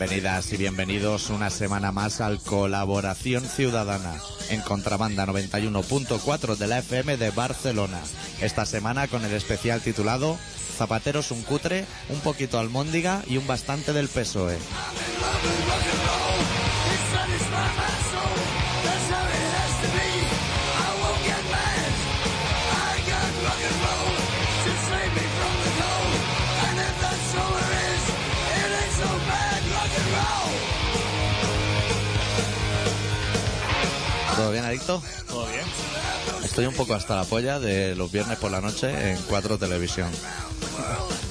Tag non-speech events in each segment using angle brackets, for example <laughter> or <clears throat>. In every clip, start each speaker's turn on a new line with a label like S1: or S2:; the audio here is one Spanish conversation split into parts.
S1: Bienvenidas y bienvenidos una semana más al Colaboración Ciudadana en Contrabanda 91.4 de la FM de Barcelona. Esta semana con el especial titulado Zapateros un cutre, un poquito almóndiga y un bastante del PSOE. Estoy un poco hasta la polla de los viernes por la noche en Cuatro Televisión.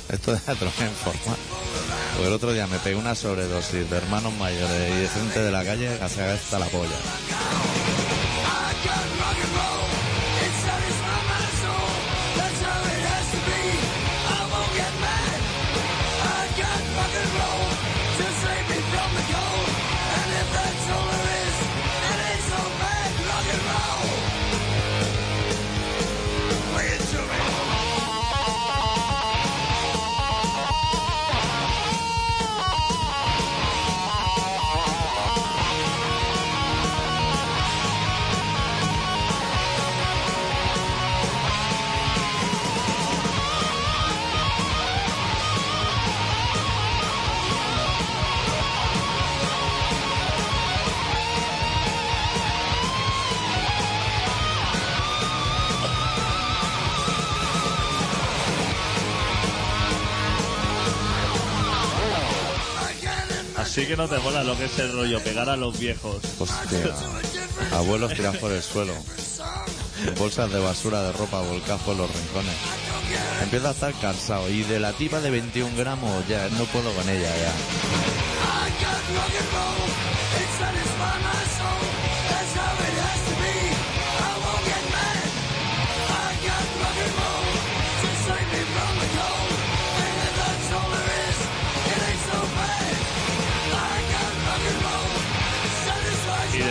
S1: Esto es otro forma. Porque el otro día me pegué una sobredosis de hermanos mayores y de gente de la calle hasta la polla.
S2: Así que no te mola lo que es el rollo, pegar a los viejos.
S1: Hostia. Abuelos tiran por el suelo. Bolsas de basura de ropa volcadas por los rincones. Empiezo a estar cansado y de la tipa de 21 gramos ya no puedo con ella ya.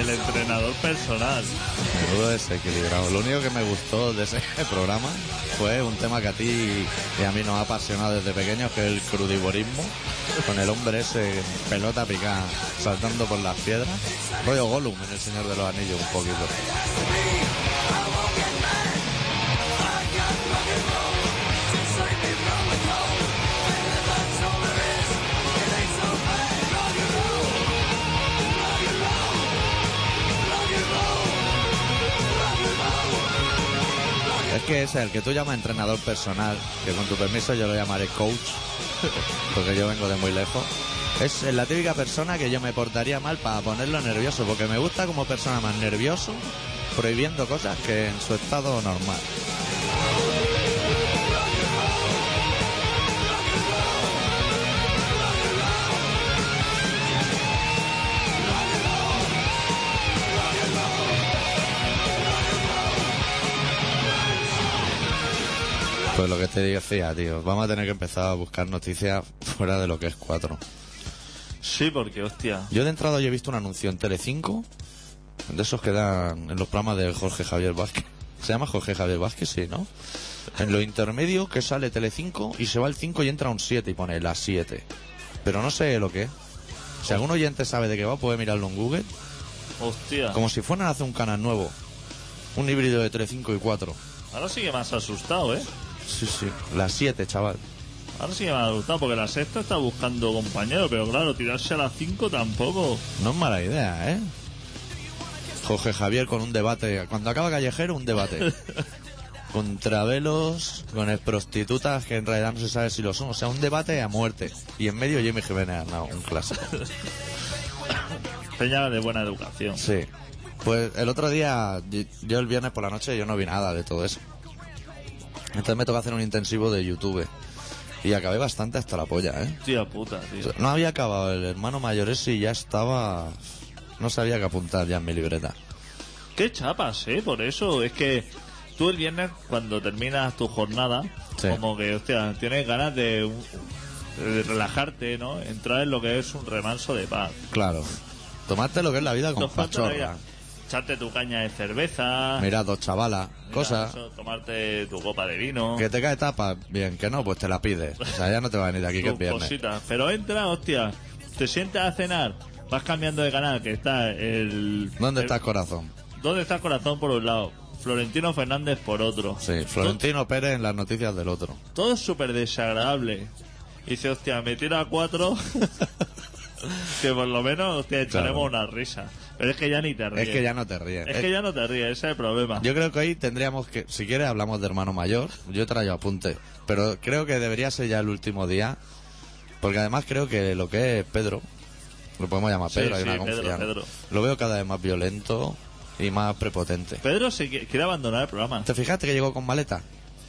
S2: Y del entrenador personal.
S1: Menudo desequilibrado. Lo único que me gustó de ese <laughs> programa fue un tema que a ti y a mí nos ha apasionado desde pequeños, que es el crudivorismo, con el hombre ese pelota picada saltando por las piedras. Rollo Gollum en El Señor de los Anillos un poquito. Es que ese, el que tú llamas entrenador personal, que con tu permiso yo lo llamaré coach, <laughs> porque yo vengo de muy lejos, es la típica persona que yo me portaría mal para ponerlo nervioso, porque me gusta como persona más nervioso, prohibiendo cosas que en su estado normal. Pues lo que te decía, tío, vamos a tener que empezar a buscar noticias fuera de lo que es 4.
S2: Sí, porque, hostia.
S1: Yo de entrada hoy he visto un anuncio en Telecinco, de esos que dan en los programas de Jorge Javier Vázquez. Se llama Jorge Javier Vázquez, sí, ¿no? En lo intermedio que sale Telecinco y se va el 5 y entra un 7 y pone la 7. Pero no sé lo que es. Si algún oyente sabe de qué va, puede mirarlo en Google.
S2: Hostia.
S1: Como si fueran a hacer un canal nuevo. Un híbrido de Telecinco y 4.
S2: Ahora sí que me has asustado, ¿eh?
S1: Sí, sí. La 7, chaval.
S2: Ahora sí que me has asustado, porque la sexta está buscando compañero, pero claro, tirarse a las 5 tampoco.
S1: No es mala idea, ¿eh? Jorge Javier con un debate. Cuando acaba Callejero, un debate. <laughs> Contra velos, con prostitutas que en realidad no se sabe si lo son. O sea, un debate a muerte. Y en medio Jimmy Jiménez Arnau, un clásico. <laughs>
S2: Peña de buena educación.
S1: Sí. Pues el otro día, yo el viernes por la noche, yo no vi nada de todo eso. Entonces me toca hacer un intensivo de YouTube. Y acabé bastante hasta la polla, ¿eh?
S2: Tía puta, tío.
S1: no había acabado el hermano mayor ese y ya estaba... No sabía qué apuntar ya en mi libreta.
S2: Qué chapas, ¿eh? Por eso, es que tú el viernes, cuando terminas tu jornada,
S1: Sí.
S2: como que, hostia, tienes ganas de, de relajarte, ¿no? Entrar en lo que es un remanso de paz.
S1: Claro. Tomarte lo que es la vida con pachorra.
S2: Echarte tu caña de cerveza.
S1: Mira, dos chavalas, cosas.
S2: eso, tomarte tu copa de vino.
S1: Que te cae tapa, bien, que no, pues te la pides. O sea, ya no te va a venir aquí que es
S2: tus
S1: viernes.
S2: cositas. Pero entra, hostia. te sientas a cenar, vas cambiando de canal, que está el...
S1: ¿Dónde
S2: el-
S1: está el corazón?
S2: ¿Dónde está el corazón por un lado? Florentino Fernández por otro.
S1: Sí, Florentino Pérez en las noticias del otro.
S2: Todo es súper desagradable. Y dice, hostia, me tira a cuatro. <laughs> que por lo menos, hostia, echaremos
S1: Claro.
S2: una risa. Pero es que ya ni te ríes.
S1: Es que ya no te ríes.
S2: Es
S1: Es-
S2: que ya no te ríes, ese es el problema.
S1: Yo creo que hoy tendríamos que, si quieres hablamos de hermano mayor, yo he traído apunte, pero creo que debería ser ya el último día, porque además creo que lo que es Pedro, lo podemos llamar
S2: Sí,
S1: Pedro, hay
S2: sí,
S1: una
S2: Pedro.
S1: Lo veo cada vez más violento y más prepotente.
S2: Pedro se qui- quiere abandonar el programa.
S1: ¿Te fijaste que llegó con maleta?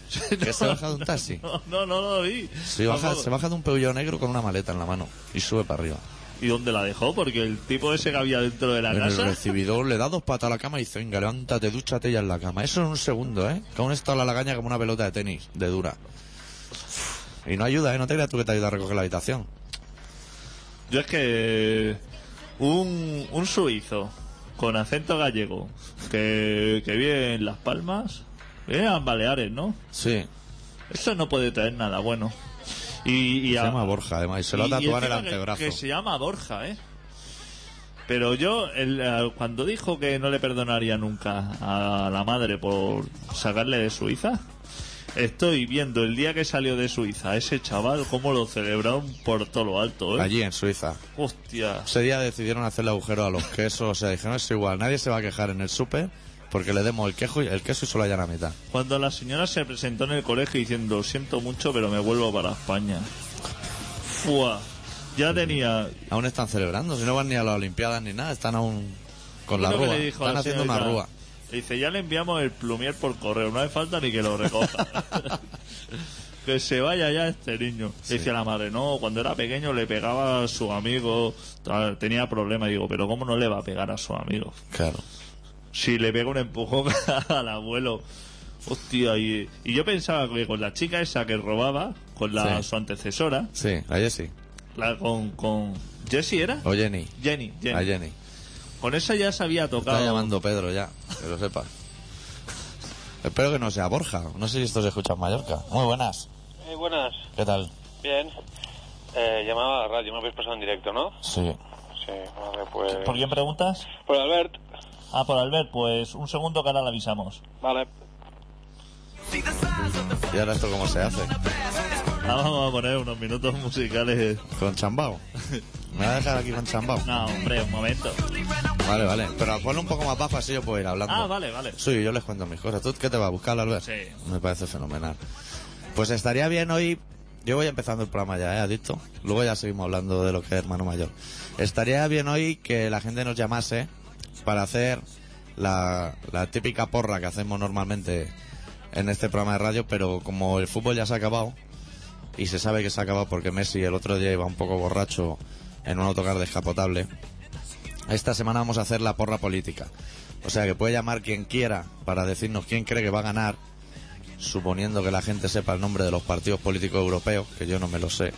S1: <laughs> Que se baja de un taxi.
S2: No, no, no lo vi.
S1: Sí, baja,
S2: Vamos.
S1: se baja de un Peugeot negro con una maleta en la mano y sube para arriba.
S2: ¿Y dónde la dejó? Porque el tipo ese que había dentro de la
S1: En el
S2: casa.
S1: recibidor le da dos patas a la cama y dice, venga, levántate, dúchate ya en la cama. Eso en un segundo, ¿eh? Que aún está la lagaña como una pelota de tenis, de dura. Y no ayuda, ¿eh? No te creas tú que te ayuda a recoger la habitación.
S2: Yo es que un, un suizo con acento gallego que, que vive en Las Palmas, vive en Baleares, ¿no?
S1: Sí,
S2: Eso no puede traer nada bueno. Y, y
S1: se
S2: a-
S1: llama Borja, además, y se lo ha tatuado en el
S2: que-
S1: antebrazo.
S2: Que, se llama Borja, ¿eh? Pero yo, el, eh, cuando dijo que no le perdonaría nunca a la madre por sacarle de Suiza, estoy viendo el día que salió de Suiza ese chaval cómo lo celebraron por todo lo alto, ¿eh?
S1: Allí en Suiza.
S2: Hostia.
S1: Ese día decidieron hacerle agujero a los quesos, o sea, dijeron, es igual, nadie se va a quejar en el súper porque le demos el, quejo y, el queso y solo haya la mitad.
S2: Cuando la señora se presentó en el colegio diciendo, "Lo siento mucho, pero me vuelvo para España. Fua. Ya tenía
S1: Aún están celebrando, si no van ni a las Olimpiadas ni nada, están aún con la rúa. Están
S2: la
S1: haciendo una rúa.
S2: le Dice, ya le enviamos el plumier por correo, no hace falta ni que lo recoja. <laughs> que se vaya ya este niño. Dice la madre, no, cuando era pequeño le pegaba a su amigo, tenía problemas. Digo, pero ¿cómo no le va a pegar a su amigo?
S1: Claro.
S2: Si le pega un empujón <laughs> al abuelo. Hostia, y, y yo pensaba que con la chica esa que robaba, con la,
S1: Sí.
S2: su antecesora,
S1: Sí, a Jessie.
S2: la, con, con Jessie era,
S1: O Jenny.
S2: Jenny, Jenny.
S1: A Jenny.
S2: Con esa ya se había tocado.
S1: Está llamando Pedro ya, que lo sepas. <laughs> Espero que no sea Borja. No sé si esto se escucha en Mallorca. Muy buenas.
S3: Eh, buenas,
S1: ¿Qué tal?
S3: bien. Eh, llamaba a la radio, me habéis pasado en directo, ¿no?
S1: Sí.
S3: Sí, vale, pues...
S2: ¿Por quién preguntas?
S3: Por Albert,
S2: Ah, por Albert, pues un segundo que ahora le avisamos.
S3: vale.
S1: ¿Y ahora esto cómo se hace?
S2: Ahora vamos a poner unos minutos musicales.
S1: ¿Con chambao? ¿Me va a dejar aquí con chambao?
S2: No, hombre, un momento.
S1: Vale, vale. Pero ponlo un poco más bajo así yo puedo ir hablando.
S2: Ah, vale, vale.
S1: Sí, yo les cuento mis cosas. ¿Tú qué te va a buscar, Albert?
S2: Sí.
S1: Me parece fenomenal. Pues estaría bien hoy. Yo voy empezando el programa ya, ¿eh, Adicto? Luego ya seguimos hablando de lo que es hermano mayor. Estaría bien hoy que la gente nos llamase para hacer la, la típica porra que hacemos normalmente en este programa de radio, pero como el fútbol ya se ha acabado y se sabe que se ha acabado porque Messi el otro día iba un poco borracho en un autocar descapotable, esta semana vamos a hacer la porra política. O sea que puede llamar quien quiera para decirnos quién cree que va a ganar, suponiendo que la gente sepa el nombre de los partidos políticos europeos, que yo no me lo sé.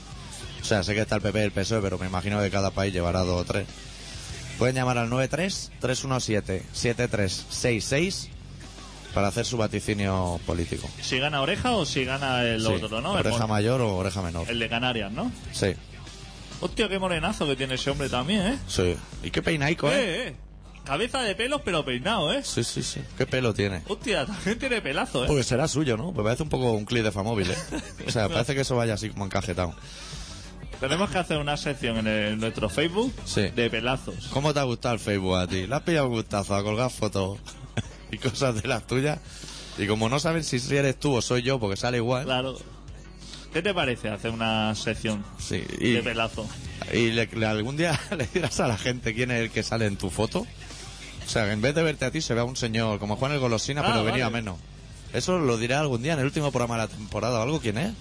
S1: O sea, sé que está el PP y el PSOE, pero me imagino que cada país llevará dos o tres. Pueden llamar al 93-317-7366 para hacer su vaticinio político.
S2: Si gana oreja o si gana el
S1: Sí,
S2: otro, ¿no?
S1: Oreja mayor o oreja menor.
S2: el de Canarias, ¿no?
S1: Sí,
S2: Hostia, qué morenazo que tiene ese hombre también, ¿eh?
S1: sí. ¿Y qué peinaico, eh?
S2: Eh, eh. Cabeza de pelos, pero peinado, ¿eh?
S1: Sí, sí, sí. ¿Qué pelo tiene?
S2: Hostia, también tiene pelazo, ¿eh?
S1: Porque será suyo, ¿no? Pues parece un poco un clip de Famóvil, ¿eh? <laughs> O sea, parece que eso vaya así como encajetado.
S2: Tenemos que hacer una sección en, el- nuestro Facebook
S1: Sí.
S2: de pelazos.
S1: ¿Cómo te ha gustado el Facebook a ti? ¿Le has pillado un gustazo a colgar fotos <laughs> y cosas de las tuyas? Y como no saben si eres tú o soy yo, porque sale igual,
S2: Claro. ¿Qué te parece hacer una sección
S1: sí, y,
S2: de pelazo?
S1: y le- le- algún día <laughs> le dirás a la gente quién es el que sale en tu foto. O sea, que en vez de verte a ti se vea un señor como Juan el Golosina,
S2: Ah,
S1: pero venía
S2: vale.
S1: menos. Eso lo diré algún día en el último programa de la temporada o algo. ¿Quién es?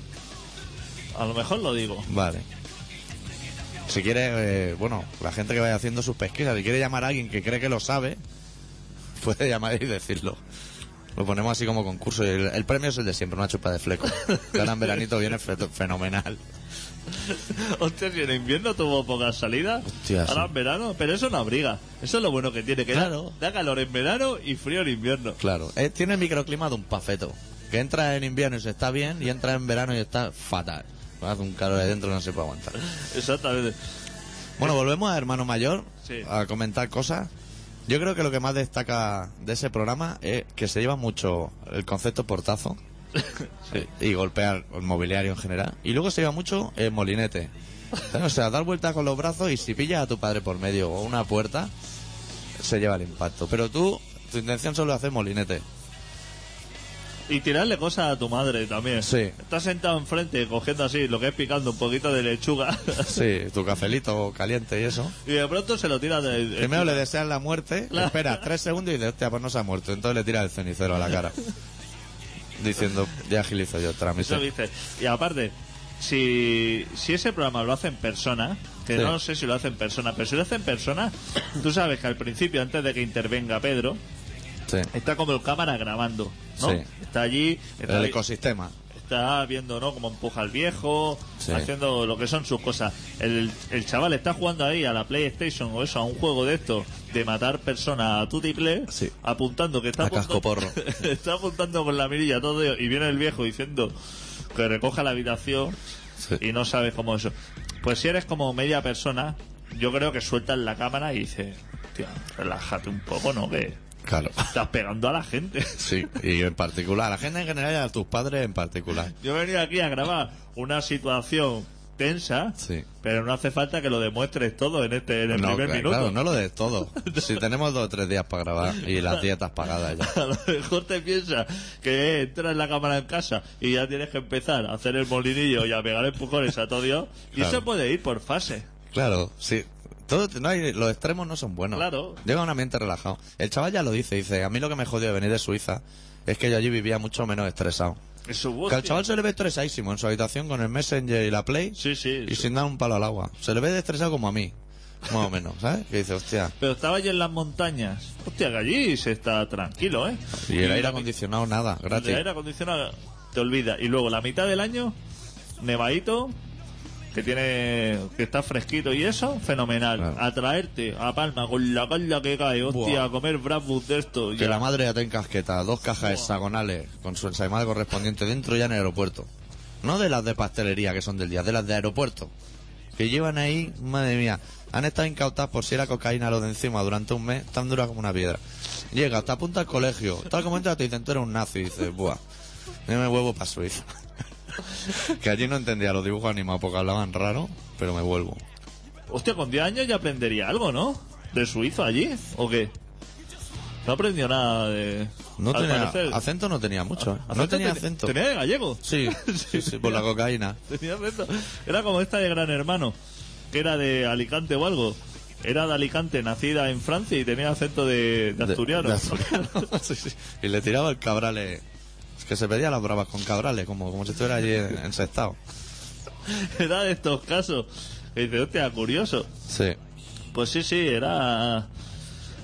S2: A lo mejor lo digo.
S1: Vale. Si quiere, eh, bueno, la gente que vaya haciendo sus pesquisas, si quiere llamar a alguien que cree que lo sabe, <laughs> puede llamar y decirlo. Lo ponemos así como concurso. El, el premio es el de siempre, una chupa de fleco. <laughs> En veranito viene fe- fenomenal. <laughs>
S2: Hostia, si en invierno tuvo pocas salidas,
S1: Hostia,
S2: ahora
S1: sí.
S2: en verano, pero eso no abriga. Eso es lo bueno que tiene, que da-
S1: Claro.
S2: da, calor en verano y frío en invierno.
S1: Claro. Eh, tiene el microclima de un pafeto. Que entra en invierno y se está bien, y entra en verano y está fatal. Hace un calor de dentro no se puede aguantar.
S2: Exactamente.
S1: Bueno, volvemos a Hermano Mayor
S2: Sí.
S1: a comentar cosas. Yo creo que lo que más destaca de ese programa es que se lleva mucho el concepto portazo <laughs> y golpear el mobiliario en general. Y luego se lleva mucho el molinete. O sea, dar vueltas con los brazos y si pillas a tu padre por medio o una puerta, se lleva el impacto. Pero tú, tu intención solo es hacer molinete.
S2: Y tirarle cosas a tu madre también.
S1: Sí.
S2: Estás sentado enfrente cogiendo así lo que es picando un poquito de lechuga. <laughs>
S1: Sí, tu cafelito caliente y eso.
S2: y de pronto se lo tira de.
S1: Primero le deseas la muerte,
S2: Claro.
S1: esperas tres segundos y dices, hostia, pues no se ha muerto. Entonces le tiras el cenicero a la cara. <laughs> Diciendo, ya agilizo yo trámite.
S2: Dice. Y aparte, si, si ese programa lo hace en persona, que
S1: Sí.
S2: no sé si lo hace en persona, pero si lo hace en persona, tú sabes que al principio, antes de que intervenga Pedro,
S1: Sí.
S2: está como el cámara grabando, ¿no?
S1: Sí.
S2: Está allí, está,
S1: El ecosistema.
S2: está viendo, ¿no? Cómo empuja al viejo,
S1: Sí.
S2: haciendo lo que son sus cosas. El, el chaval está jugando ahí a la PlayStation o eso, a un juego de esto, de matar personas a tutiple, apuntando que está
S1: A
S2: apuntando-
S1: cascoporro. <laughs>
S2: está apuntando con la mirilla todo y viene el viejo diciendo que recoja la habitación y no sabes cómo eso. Pues si eres como media persona, yo creo que sueltas la cámara y dices, tío, relájate un poco, ¿no? Que
S1: Claro. <laughs>
S2: estás pegando a la gente.
S1: Sí, y en particular, a la gente en general y a tus padres en particular.
S2: Yo he venido aquí a grabar una situación tensa,
S1: Sí.
S2: pero no hace falta que lo demuestres todo en este en el
S1: No,
S2: primer
S1: claro,
S2: minuto.
S1: claro, no lo de todo. <laughs> Si tenemos dos o tres días para grabar y las <laughs> dietas pagadas ya.
S2: A lo mejor te piensas que entras en la cámara en casa y ya tienes que empezar a hacer el molinillo y a pegar empujones a todo Dios. Y
S1: Claro.
S2: eso puede ir por fase.
S1: Claro, sí. Todo, no hay, los extremos no son buenos.
S2: Claro.
S1: Llega un ambiente relajado. El chaval ya lo dice, dice, a mí lo que me jodió de venir de Suiza es que yo allí vivía mucho menos estresado.
S2: Es su voz.
S1: Que al chaval se le ve estresadísimo en su habitación con el Messenger y la Play
S2: Sí, sí.
S1: y sin dar un palo al agua. Se le ve estresado como a mí, más o menos, ¿sabes? Que dice, hostia.
S2: Pero estaba allí en las montañas. Hostia, que allí se está tranquilo, ¿eh?
S1: Y el aire acondicionado nada, gratis.
S2: El aire acondicionado te olvida. Y luego la mitad del año, nevadito, que tiene que está fresquito y eso, fenomenal.
S1: Claro.
S2: A traerte a Palma con la calda que cae, hostia,
S1: Buah.
S2: a comer Bradwood de esto.
S1: Que
S2: ya.
S1: la madre ya te encasqueta, dos cajas hexagonales con su ensaimada correspondiente dentro ya en el aeropuerto. No de las de pastelería que son del día, de las de aeropuerto. Que llevan ahí, madre mía, han estado incautadas por si era cocaína lo de encima durante un mes, tan dura como una piedra. Llega, hasta apunta al colegio, tal como entra te dicen tú eres un nazi, y dices, buah, yo me vuelvo para Suiza. Que allí no entendía los dibujos animados porque hablaban raro, pero me vuelvo.
S2: Hostia, con 10 años ya aprendería algo, ¿no? ¿De suizo allí? ¿O qué? No aprendió nada de...
S1: No
S2: al
S1: tenía,
S2: parecer.
S1: acento no tenía mucho, ¿eh? No tenía
S2: ten-
S1: acento.
S2: Tenía de gallego.
S1: Sí, sí, sí, por la cocaína. <laughs>
S2: Tenía acento. Era como esta de Gran Hermano, que era de Alicante o algo. Era de Alicante, nacida en Francia y tenía acento de, de asturiano.
S1: De- de asturiano. <laughs> Sí, sí. Y le tiraba el cabrale. Que se pedía las bravas con cabrales, como, como si estuviera allí en- ensestado. <laughs>
S2: era de estos casos. Y dice, hostia, curioso.
S1: Sí.
S2: Pues sí, sí, era... A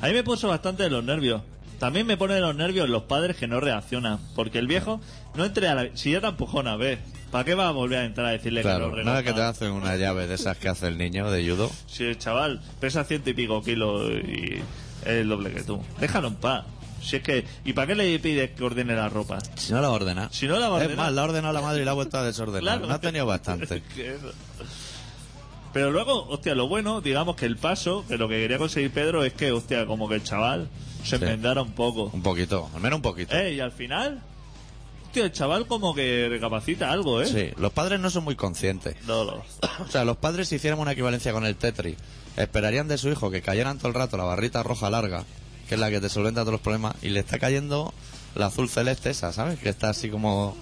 S2: mí me puso bastante de los nervios. También me pone de los nervios los padres que no reaccionan. Porque el viejo no entre a la... Si ya te empujona, ve. ¿Para qué va a volver a entrar a decirle que
S1: Claro,
S2: lo
S1: no es que te hacen una llave de esas que hace el niño de judo.
S2: Si el chaval pesa ciento y pico kilos y es el doble que tú. Déjalo en paz. Si es que... ¿Y para qué le pides que ordene la ropa?
S1: Si no la ordena.
S2: Si no la va a
S1: Es más, la ha ordenado la madre y la ha vuelto a desordenar.
S2: Claro.
S1: No ha tenido bastante. <laughs>
S2: Pero luego, hostia, lo bueno, digamos que el paso, que lo que quería conseguir Pedro es que, hostia, como que el chaval se
S1: Sí.
S2: enmendara un poco.
S1: Un poquito, al menos un poquito.
S2: Eh, y al final, hostia, el chaval como que recapacita algo, ¿eh?
S1: Sí, los padres no son muy conscientes.
S2: No, no. <coughs>
S1: O sea, los padres si hiciéramos una equivalencia con el Tetris, esperarían de su hijo que cayeran todo el rato la barrita roja larga, que es la que te solventa todos los problemas, y le está cayendo la azul celeste esa, ¿sabes? Que está así como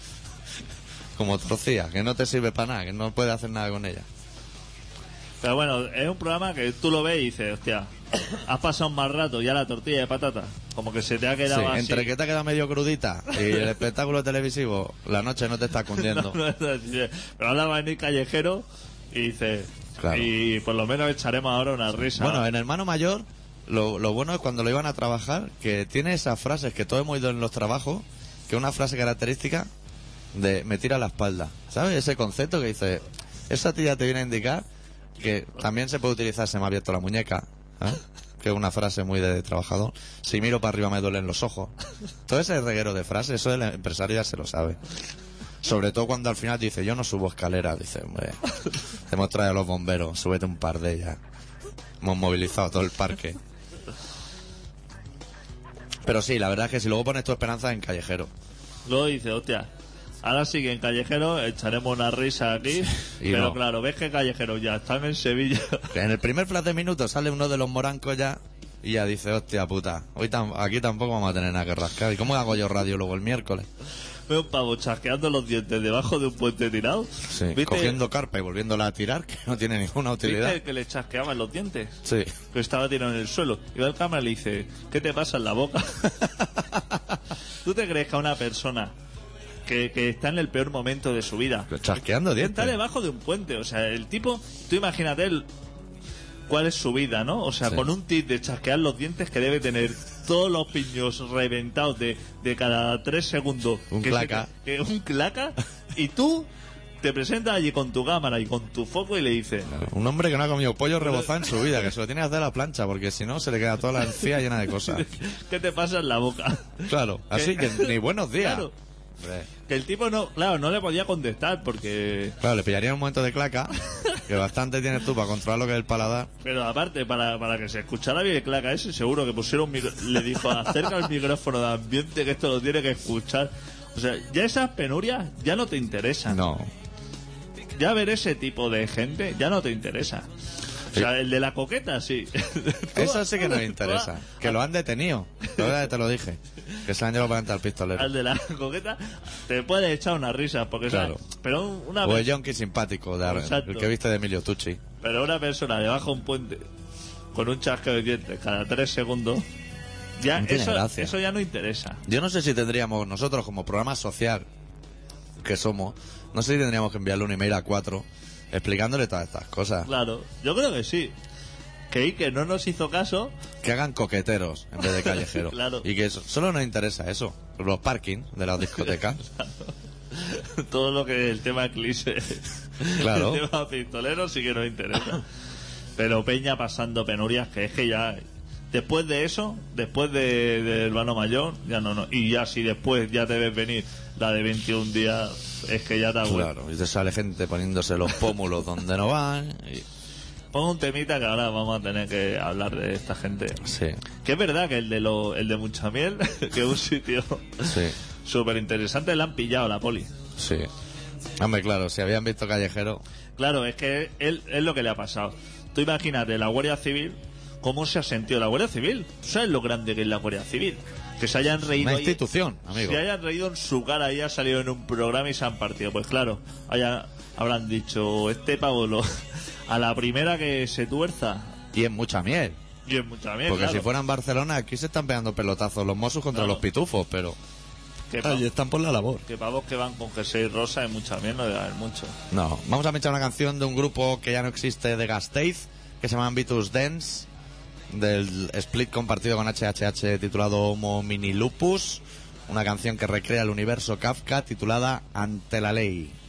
S1: como trocía, que no te sirve para nada, que no puedes hacer nada con ella.
S2: Pero bueno, es un programa que tú lo ves y dices, hostia, has pasado un mal rato ya la tortilla de patata. Como que se te ha
S1: Sí,
S2: quedado así.
S1: entre que te ha quedado medio crudita y el espectáculo televisivo, la noche no te está cundiendo. <laughs>
S2: No, no, no, sí, Pero ahora va a venir callejero y dice,
S1: Claro.
S2: y por lo menos echaremos ahora una risa.
S1: Bueno, en Hermano Mayor, lo, lo bueno es cuando lo iban a trabajar, que tiene esas frases que todos hemos oído en los trabajos, que una frase característica de me tira la espalda. ¿Sabes? Ese concepto que dice, esa tía te viene a indicar que también se puede utilizar, se me ha abierto la muñeca, ¿eh? que es una frase muy de trabajador. Si miro para arriba me duelen los ojos. Todo ese reguero de frases, eso el empresario ya se lo sabe. Sobre todo cuando al final dice, yo no subo escaleras, dice, hombre, hemos traído a los bomberos, súbete un par de ellas. Hemos movilizado todo el parque. Pero sí, la verdad es que si luego pones tu esperanza en callejero.
S2: Luego dice, hostia, ahora sí que en Callejero echaremos una risa aquí.
S1: Y
S2: pero
S1: no.
S2: claro, ves que Callejero ya están en Sevilla.
S1: En el primer flash de minutos sale uno de los morancos ya y ya dice, hostia puta, hoy tam- aquí tampoco vamos a tener nada que rascar. ¿Y cómo hago yo radio luego el miércoles?
S2: Veo un pavo chasqueando los dientes debajo de un puente tirado.
S1: Sí,
S2: ¿Viste,
S1: cogiendo carpa y volviéndola a tirar, que no tiene ninguna utilidad.
S2: ¿Viste que le chasqueaban los dientes?
S1: Sí.
S2: Que estaba tirado en el suelo. Y va el cámara y le dice, ¿qué te pasa en la boca? <laughs> ¿Tú te crees que a una persona que, que está en el peor momento de su vida
S1: Chasqueando
S2: está
S1: dientes.
S2: debajo de un puente? O sea, el tipo, tú imagínate el- cuál es su vida, ¿no? O sea,
S1: Sí.
S2: con un tic de chasquear los dientes que debe tener todos los piños reventados de, de cada tres segundos.
S1: Un
S2: que se
S1: claca.
S2: que un claca. Y tú te presentas allí con tu cámara y con tu foco y le dices...
S1: Un hombre que no ha comido pollo rebozado en su vida, que se lo tiene que hacer a la plancha, porque si no se le queda toda la encía llena de cosas. <laughs>
S2: ¿Qué te pasa en la boca?
S1: Claro, así que <laughs> ni buenos días.
S2: Claro.
S1: Hombre,
S2: Que el tipo no, claro, no le podía contestar porque...
S1: Claro, le pillaría un momento de claca, <laughs> que bastante tienes tú para controlar lo que es el paladar.
S2: Pero aparte, para, para que se escuchara bien el claca ese, seguro que pusieron micro- le dijo, acerca el micrófono de ambiente que esto lo tiene que escuchar. O sea, ya esas penurias ya no te interesan.
S1: No.
S2: Ya ver ese tipo de gente ya no te interesa. O sea, el de la coqueta, sí. <laughs>
S1: Eso sí que nos interesa. Que lo han detenido. Todavía te lo dije. Que se han llevado para al pistolero.
S2: Al de la coqueta te puede echar una risa, porque
S1: Claro.
S2: ¿sabes? Pero una
S1: O el
S2: vez,
S1: yonki simpático, de,
S2: Exacto.
S1: el que viste de Emilio Tucci.
S2: pero una persona debajo de un puente con un chasqueo de dientes cada tres segundos, ya
S1: No
S2: eso,
S1: gracia.
S2: eso ya no interesa.
S1: Yo no sé si tendríamos, nosotros como programa social que somos, no sé si tendríamos que enviarle un email a cuatro explicándole todas estas cosas.
S2: Claro, yo creo que sí. Que Ike no nos hizo caso,
S1: Que hagan coqueteros en vez de <laughs> callejeros.
S2: Claro.
S1: Y que eso, solo nos interesa eso. Los parking de las discotecas. <laughs>
S2: todo lo que el tema cliché,
S1: Claro.
S2: el tema pistolero sí que nos interesa. Pero Peña pasando penurias, que es que ya, después de eso, después de, del Urbano Mayor, ya no, no. Y ya si después ya te ves venir la de 21 días, es que ya te vuelto.
S1: Claro. Y te sale gente poniéndose los pómulos donde no van. y-
S2: Pon un temita que ahora vamos a tener que hablar de esta gente.
S1: Sí,
S2: Que es verdad que el de lo, el de mucha miel, <laughs> que es un sitio
S1: sí,
S2: súper interesante, le han pillado la poli.
S1: sí. Hombre, claro, si habían visto callejero,
S2: Claro, es que él es lo que le ha pasado. Tú imagínate, la Guardia Civil, ¿cómo se ha sentido la Guardia Civil? ¿Tú sabes lo grande que es la Guardia Civil? Que se hayan reído.
S1: una
S2: ahí-
S1: institución, amigo.
S2: Se hayan reído en su cara y ha salido en un programa y se han partido. Pues claro, haya, habrán dicho, este pavo lo- <laughs> a la primera que se tuerza,
S1: Y es mucha miel.
S2: y es mucha mierda.
S1: Porque
S2: claro.
S1: si fuera en Barcelona, aquí se están pegando pelotazos los mozos contra
S2: Claro.
S1: los pitufos, pero
S2: que,
S1: están por la labor.
S2: que pavos que van con jersey rosa y mucha mierda, no debe haber mucho.
S1: No, vamos a pinchar una canción de un grupo que ya no existe de Gasteiz, que se llama Vitus Dance, del split compartido con HHH titulado Homo Mini Lupus, una canción que recrea el universo Kafka titulada Ante la Ley.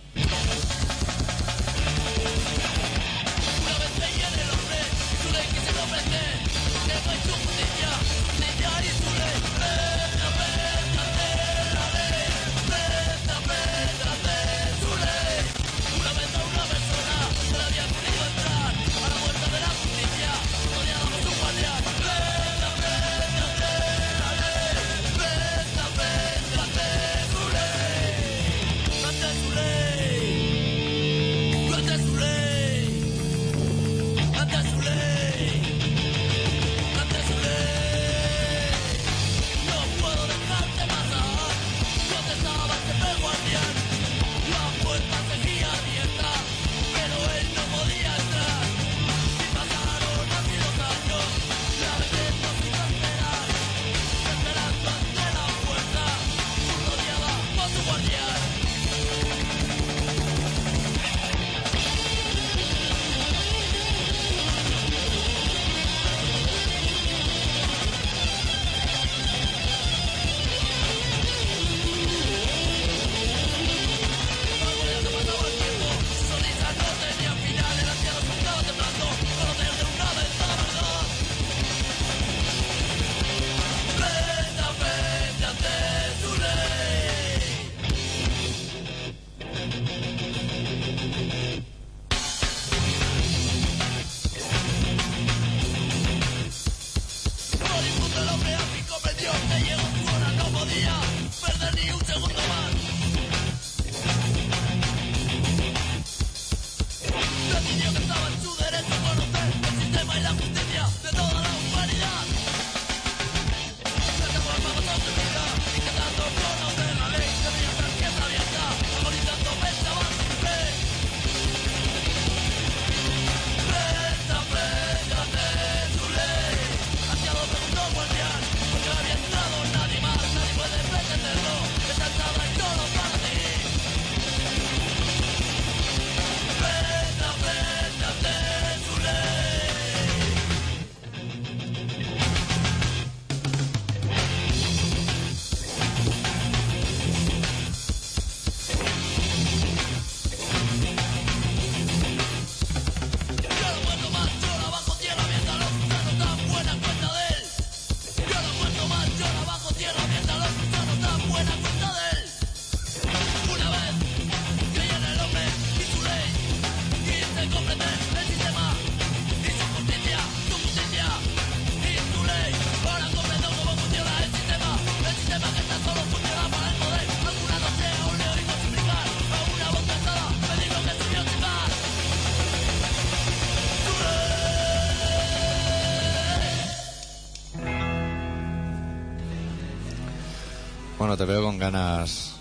S1: Bueno, te veo con ganas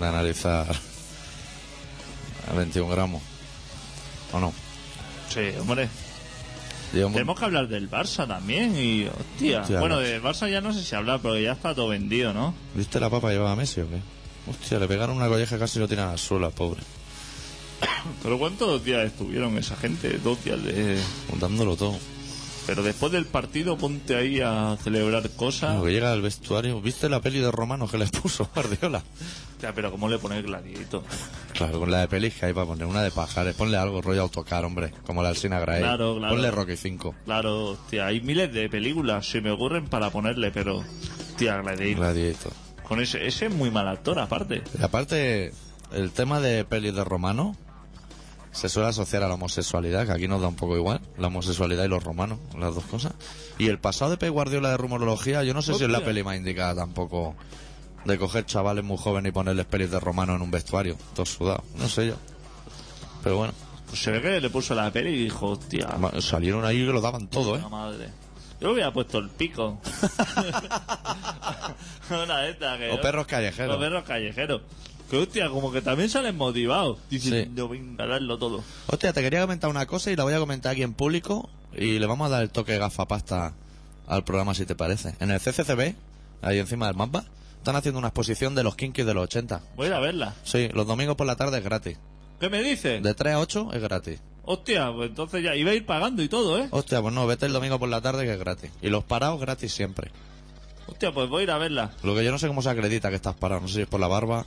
S1: de analizar a 21 gramos. ¿O no?
S2: Sí, hombre.
S1: Llevo
S2: Tenemos que hablar del Barça también y, hostia.
S1: Hostia,
S2: bueno,
S1: no.
S2: del Barça ya no sé si hablar, porque ya está todo vendido, ¿no?
S1: ¿Viste la papa llevaba a Messi o qué? Hostia, le pegaron una colleja casi lo tiran al suelo, al pobre. <coughs>
S2: Pero ¿cuántos días estuvieron esa gente? Dos días de...
S1: Dándolo todo.
S2: Pero después del partido ponte ahí a celebrar cosas.
S1: Lo que llega al vestuario. ¿Viste la peli de Romano que les puso Guardiola?
S2: Hostia, pero ¿cómo le pone gladiito?
S1: Claro, con la de pelis que hay para poner. Una de pajares. Ponle algo, rollo autocar, hombre. Como la Alcina Gray.
S2: Claro, claro.
S1: Ponle Rocky 5.
S2: Claro, hostia, hay miles de películas, se me ocurren para ponerle, pero... Hostia, gladiito.
S1: Gladiator.
S2: Con ese, ese es muy mal actor, aparte.
S1: Y aparte, el tema de pelis de Romano se suele asociar a la homosexualidad, que aquí nos da un poco igual. La homosexualidad y los romanos, las dos cosas. Y el pasado de Pep Guardiola de rumorología, yo no sé si es la peli más indicada tampoco. De coger chavales muy jóvenes y ponerles pelis de romano en un vestuario, todos sudados. No sé yo. Pero bueno,
S2: Pues se ve que le puso la peli y dijo, hostia,
S1: salieron ahí que lo daban todo, ¿eh?
S2: madre. Yo hubiera puesto el pico. <laughs> Una de estas que...
S1: O perros callejeros.
S2: O perros callejeros. Que hostia, como que también salen motivados. Diciendo, venga, darlo todo.
S1: Hostia, te quería comentar una cosa y la voy a comentar aquí en público y le vamos a dar el toque gafapasta al programa si te parece. En el CCCB, ahí encima del mapa, están haciendo una exposición de los Kinkies de los 80.
S2: Voy a ir a verla.
S1: Sí, los domingos por la tarde es gratis.
S2: ¿Qué me dices?
S1: De 3 a 8 es gratis.
S2: Hostia, pues entonces ya iba a ir pagando y todo, ¿eh?
S1: Hostia, pues no, vete el domingo por la tarde que es gratis. Y los parados gratis siempre.
S2: Hostia, pues voy a ir a verla.
S1: Lo que yo no sé cómo se acredita que estás parado. No sé si es por la barba.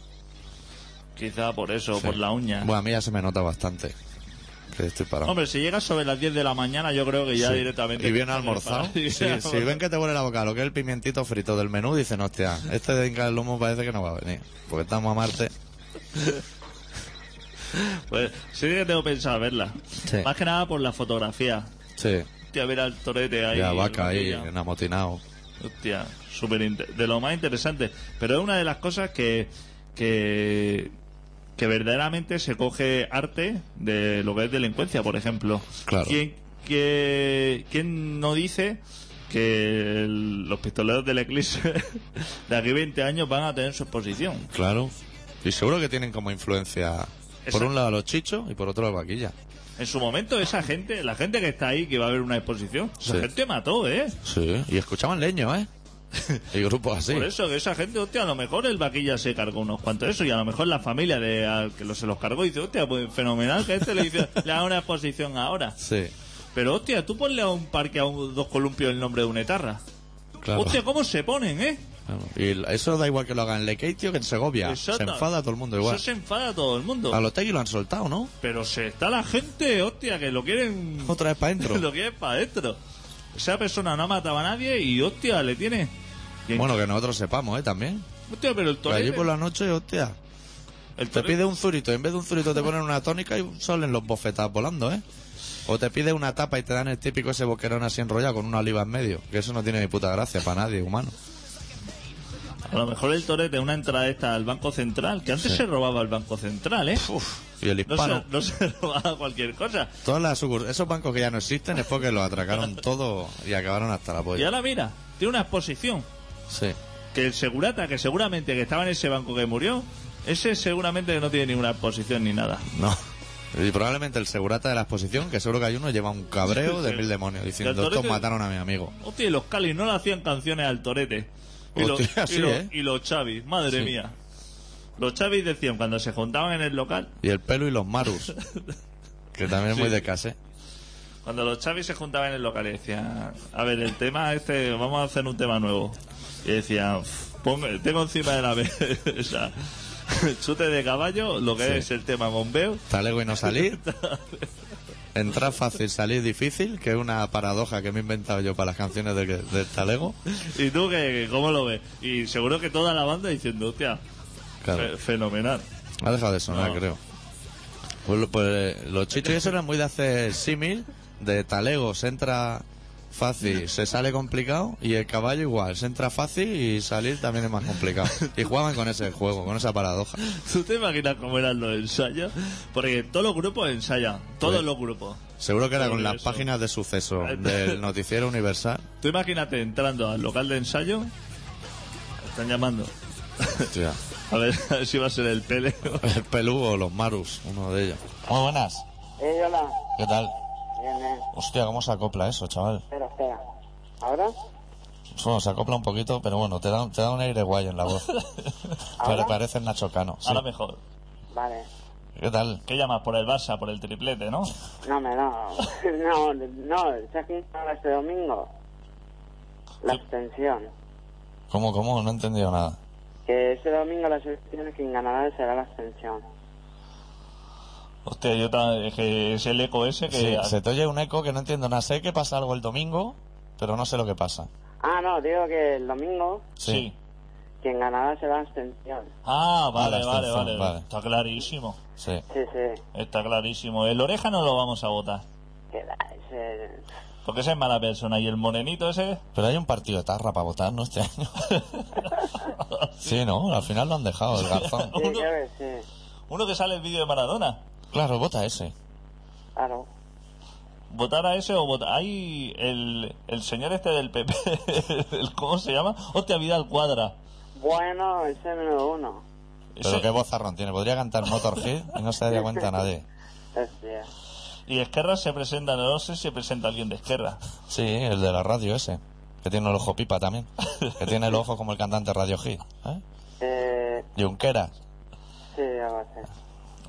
S2: Quizá por eso,
S1: Sí.
S2: por la uña.
S1: Bueno, a mí ya se me nota bastante que estoy parado.
S2: Hombre, si llegas sobre las 10 de la mañana, yo creo que ya
S1: Sí.
S2: directamente.
S1: Y bien almorzado.
S2: Sí,
S1: si ven que te huele la boca lo que es el pimientito frito del menú, dicen, hostia, este de Inca del Lomo parece que no va a venir. Porque estamos a Marte. <laughs>
S2: Pues sí que tengo pensado verla. Más que nada por la fotografía.
S1: Sí,
S2: Hostia, ver al torete ahí.
S1: ya vaca ahí, enamotinado.
S2: Hostia, súper inte- de lo más interesante. Pero es una de las cosas que, que, que verdaderamente se coge arte de lo que es delincuencia, por ejemplo.
S1: Claro.
S2: ¿Quién, que- quién no dice que el- los pistoleros del Eclipse <laughs> de aquí 20 años van a tener su exposición?
S1: Claro. Y seguro que tienen como influencia, por un lado a los chichos y por otro a la vaquilla.
S2: En su momento, esa gente, la gente que está ahí, que va a ver una exposición, esa
S1: Sí.
S2: gente mató, ¿eh?
S1: Sí, y escuchaban leño, ¿eh? <laughs> y grupos así.
S2: Por eso, que esa gente, hostia, a lo mejor el vaquilla se cargó unos cuantos de eso, y a lo mejor la familia de al que lo, se los cargó dice, hostia, pues fenomenal que este le, hizo, <laughs> le haga una exposición ahora.
S1: Sí,
S2: Pero, hostia, tú ponle a un parque a un, dos columpios el nombre de una etarra.
S1: claro.
S2: Hostia, ¿cómo se ponen, eh?
S1: Claro. Y eso da igual que lo hagan en Lekeitio que en Segovia.
S2: Exacto.
S1: Se enfada todo el mundo igual.
S2: Eso se enfada todo el mundo.
S1: A los lo han soltado, ¿no?
S2: Pero se está la gente, hostia, que lo quieren...
S1: Otra vez para adentro. <laughs>
S2: lo quieren para adentro. Esa persona no ha matado a nadie y, hostia, le tiene... Y
S1: Bueno, que nosotros sepamos, ¿eh? También.
S2: Hostia, pero el
S1: allí por la noche, hostia.
S2: el
S1: Te pide un zurito y en vez de un zurito te ponen una tónica y salen los bofetadas volando, ¿eh? O te pide una tapa y te dan el típico ese boquerón así enrollado con una oliva en medio. Que eso no tiene ni puta gracia para nadie, humano.
S2: A lo mejor el torete, una entrada esta al Banco Central, que antes
S1: Sí.
S2: se robaba el Banco Central, ¿eh?
S1: Y el
S2: No
S1: hispano.
S2: se, no se <laughs> robaba cualquier cosa.
S1: Todas las esos bancos que ya no existen es porque los atracaron <laughs> todo y acabaron hasta la
S2: Y
S1: polla.
S2: ahora mira, tiene una exposición.
S1: Sí.
S2: Que el segurata, que seguramente que estaba en ese banco que murió, ese seguramente no tiene ninguna exposición ni nada.
S1: No. Y probablemente el segurata de la exposición, que seguro que hay uno, lleva un cabreo de
S2: Sí.
S1: mil demonios diciendo,
S2: Y
S1: estos mataron a mi amigo.
S2: Hostia, y los Cali no le hacían canciones al torete. Y, los-
S1: Hostia,
S2: y
S1: sí,
S2: los,
S1: ¿eh?
S2: y los Chavis, madre
S1: Sí.
S2: mía. Los Chavis decían cuando se juntaban en el local,
S1: Y el pelo y los marus. <laughs> que también es muy de casa.
S2: cuando los Chavis se juntaban en el local y decían, a ver, el tema este, vamos a hacer un tema nuevo. Y decían, "Ponga- tengo encima de la <laughs> mesa chute de caballo, lo que
S1: Sí.
S2: es el tema bombeo.
S1: Talego y no salir. <laughs> Entrar fácil, salir difícil, que es una paradoja que me he inventado yo para las canciones de, del talego.
S2: ¿Y tú qué, cómo lo ves? Y seguro que toda la banda diciendo, hostia,
S1: Claro.
S2: fe- fenomenal.
S1: Ha dejado de sonar,
S2: No.
S1: creo. Pues, lo- pues, eh, los chichos eran muy de hacer símil, de talego se entra fácil, <laughs> se sale complicado, y el caballo igual, se entra fácil y salir también es más complicado. <laughs> Y jugaban con ese juego, con esa paradoja.
S2: ¿Tú te imaginas cómo eran los ensayos? Porque todos los grupos ensayan, todos
S1: Sí.
S2: los grupos.
S1: Seguro que era con las páginas de suceso <laughs> del noticiero universal.
S2: Tú imagínate entrando al local de ensayo, están llamando.
S1: Hostia,
S2: A ver, a ver si va a ser el pele.
S1: el pelú o los marus, uno de ellos. Muy buenas.
S4: Eh, hola.
S1: ¿Qué tal?
S4: Bien, bien.
S1: Hostia, ¿cómo se acopla eso, chaval?
S4: Espera, espera. ¿Ahora?
S1: Bueno, se acopla un poquito, pero bueno, te da, te da un aire guay en la voz. <laughs> Pero
S4: ¿Ahora?
S1: parece Nacho Cano. sí.
S2: Ahora mejor.
S4: Vale.
S1: ¿Qué tal?
S2: ¿Qué llamas? Por el Barça, por el triplete, ¿no?
S4: No, me no. <laughs> No, no. ¿Sabes quién para este domingo? La abstención.
S1: ¿Cómo, cómo? No he entendido nada.
S4: Que este domingo las elecciones quien ganará será la abstención.
S2: Hostia, yo ta- es que es el eco ese que...
S1: Sí, se te oye un eco que no entiendo nada. Sé que pasa algo el domingo, pero no sé lo que pasa.
S4: Ah, no, digo que el domingo
S2: Sí.
S4: quien ganará será abstención.
S2: Ah, vale,
S1: la
S2: vale, vale,
S1: vale.
S2: Está clarísimo.
S1: Sí.
S4: Sí, sí.
S2: Está clarísimo. El oreja no lo vamos a votar.
S4: Que da ese...
S2: Porque ese es mala persona. ¿Y el morenito ese?
S1: Pero hay un partido de tarra para votar, ¿no? Este año. <laughs> sí, ¿no? Al final lo han dejado, el garzón. <laughs>
S4: Sí,
S2: Uno-
S4: que sí.
S2: Uno que sale el vídeo de Maradona.
S1: Claro, vota ese.
S4: Claro.
S2: ¿Votar a ese o votar? Hay el, el señor este del PP. <laughs> el- ¿Cómo se llama? Hostia, Vidal Cuadra.
S4: Bueno, ese menudo uno.
S1: Pero
S2: Ese-
S1: qué vozarrón tiene. Podría cantar Motorhead y no se daría cuenta nadie. <laughs>
S4: Hostia.
S2: Y Esquerra se presenta, no sé si se presenta alguien de Esquerra.
S1: Sí, el de la radio ese. Que tiene el ojo pipa también. Que tiene el ojo como el cantante Radio Hit. ¿Eh? <laughs>
S4: Eh,
S1: Junqueras.
S4: sí, algo así.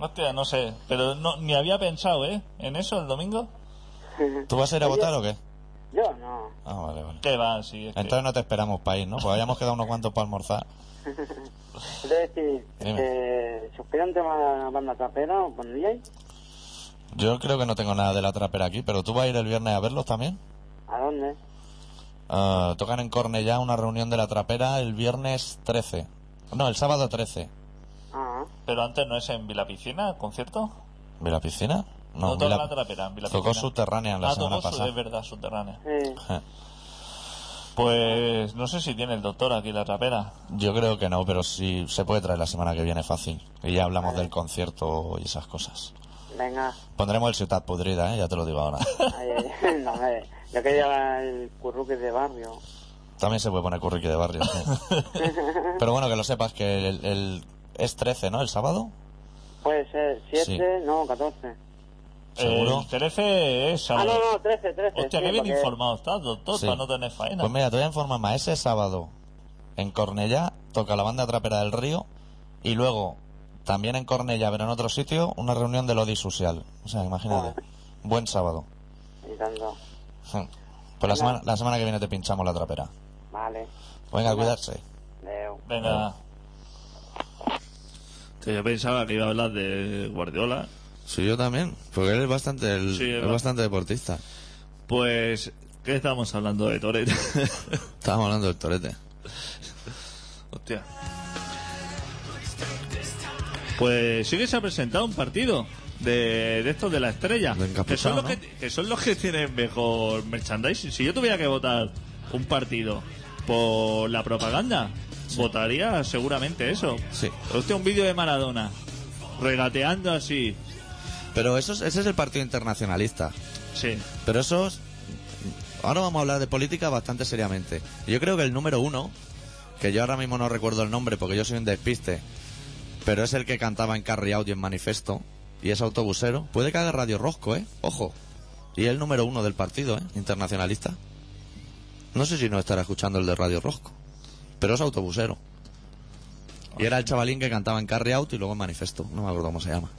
S2: Hostia, no sé. Pero no, ni había pensado, ¿eh? En eso el domingo. <laughs>
S1: ¿Tú vas a ir a votar o qué?
S4: Yo no.
S1: Ah, vale, vale.
S2: ¿Qué va? Sí, es que-
S1: Entonces no te esperamos para ir, ¿no? Pues habíamos quedado unos cuantos para almorzar. <laughs>
S4: Es decir,
S1: Dime.
S4: eh, si os tema banda trapera, ¿os pondríais?
S1: Yo creo que no tengo nada de la trapera aquí, pero tú vas a ir el viernes a verlos también.
S4: ¿A dónde?
S1: Ah, tocan en Cornellá una reunión de la trapera el viernes 13. No, el sábado 13.
S2: Pero antes no es en Vilapicina, el concierto.
S1: ¿Vila piscina?
S2: No,
S1: No,
S2: toca
S1: Vila-
S2: la trapera en Vilapicina.
S1: tocó subterránea la
S2: ah,
S1: semana
S2: tocó su-
S1: pasada.
S2: es verdad, subterránea.
S4: sí.
S2: Pues no sé si tiene el doctor aquí la trapera.
S1: Yo creo que no, pero sí se puede traer la semana que viene fácil. Y ya hablamos del concierto y esas cosas.
S4: Venga.
S1: Pondremos el Ciudad Podrida, ¿eh? ya te lo digo ahora. <laughs>
S4: Ay, ay, no. Yo quería el curruque de barrio.
S1: También se puede poner curriqui de barrio. sí. <laughs> Pero bueno, que lo sepas que el, el- es 13, ¿no? El sábado.
S4: Puede ser 7, no, 14.
S1: ¿Seguro?
S2: El 13 es
S4: Ah,
S2: sábado.
S4: no, no, 13, 13.
S2: Hostia,
S4: sí,
S2: qué bien
S4: porque-
S2: informado estás, doctor,
S1: Sí.
S2: para no tener faena.
S1: Pues mira, te voy a informar más. Ese sábado en Cornellá toca la banda trapera del río y luego también en Cornellá, pero en otro sitio, una reunión del Odi Social. O sea, imagínate. Buen sábado.
S4: Y tanto.
S1: Pues la semana, la semana que viene te pinchamos la trapera.
S4: Vale.
S1: Venga, a cuidarse.
S4: Leo.
S2: Venga. Que yo pensaba que iba a hablar de Guardiola.
S1: Sí, yo también. Porque él es bastante, el-
S2: Sí, es
S1: bastante deportista.
S2: Pues, ¿qué estamos hablando de Toret? <laughs>
S1: Estábamos hablando del torete.
S2: Hostia. Pues sí que se ha presentado un partido de, de estos de la estrella.
S1: De
S2: Que son,
S1: encapuchado,
S2: los
S1: ¿no?
S2: que, que son los que tienen mejor merchandising. Si yo tuviera que votar un partido por la propaganda, votaría seguramente eso.
S1: Sí.
S2: Hostia, un vídeo de Maradona, regateando así.
S1: Pero eso es- ese es el partido internacionalista.
S2: Sí.
S1: Pero esos. Ahora vamos a hablar de política bastante seriamente. Yo creo que el número uno, que yo ahora mismo no recuerdo el nombre porque yo soy un despiste, pero es el que cantaba en Carry y en Manifesto, y es autobusero, puede que haga Radio Rosco, ¿eh? Ojo. Y es el número uno del partido, ¿eh? Internacionalista. No sé si no estará escuchando el de Radio Rosco, pero es autobusero. Y era el chavalín que cantaba en Carry Out y luego en Manifesto. No me acuerdo cómo se llama.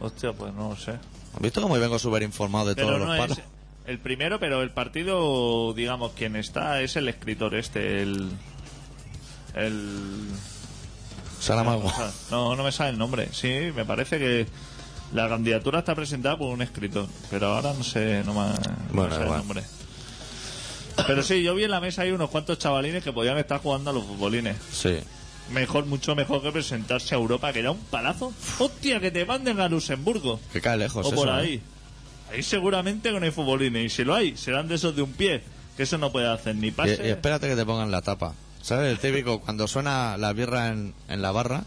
S2: Hostia, pues no lo sé.
S1: ¿Has visto cómo vengo súper informado de
S2: Pero
S1: todos
S2: no
S1: los paros?
S2: el primero, pero el partido, digamos, quien está es el escritor este, el... El...
S1: Saramago.
S2: No, no me sale el nombre. Sí, me parece que la candidatura está presentada por un escritor, pero ahora no sé, no me, no me
S1: Bueno,
S2: sale
S1: igual.
S2: el nombre. Pero sí, yo vi en la mesa hay unos cuantos chavalines que podían estar jugando a los futbolines.
S1: Sí.
S2: Mejor, mucho mejor que presentarse a Europa, que era un palazo. ¡Hostia, que te manden a Luxemburgo!
S1: Que cae lejos
S2: o por
S1: ¿eh?
S2: ahí. Ahí seguramente que no hay futbolines. Y si lo hay, serán de esos de un pie. Que eso no puede hacer ni pase.
S1: y espérate que te pongan la tapa. ¿Sabes? El típico, <laughs> cuando suena la birra en, en la barra,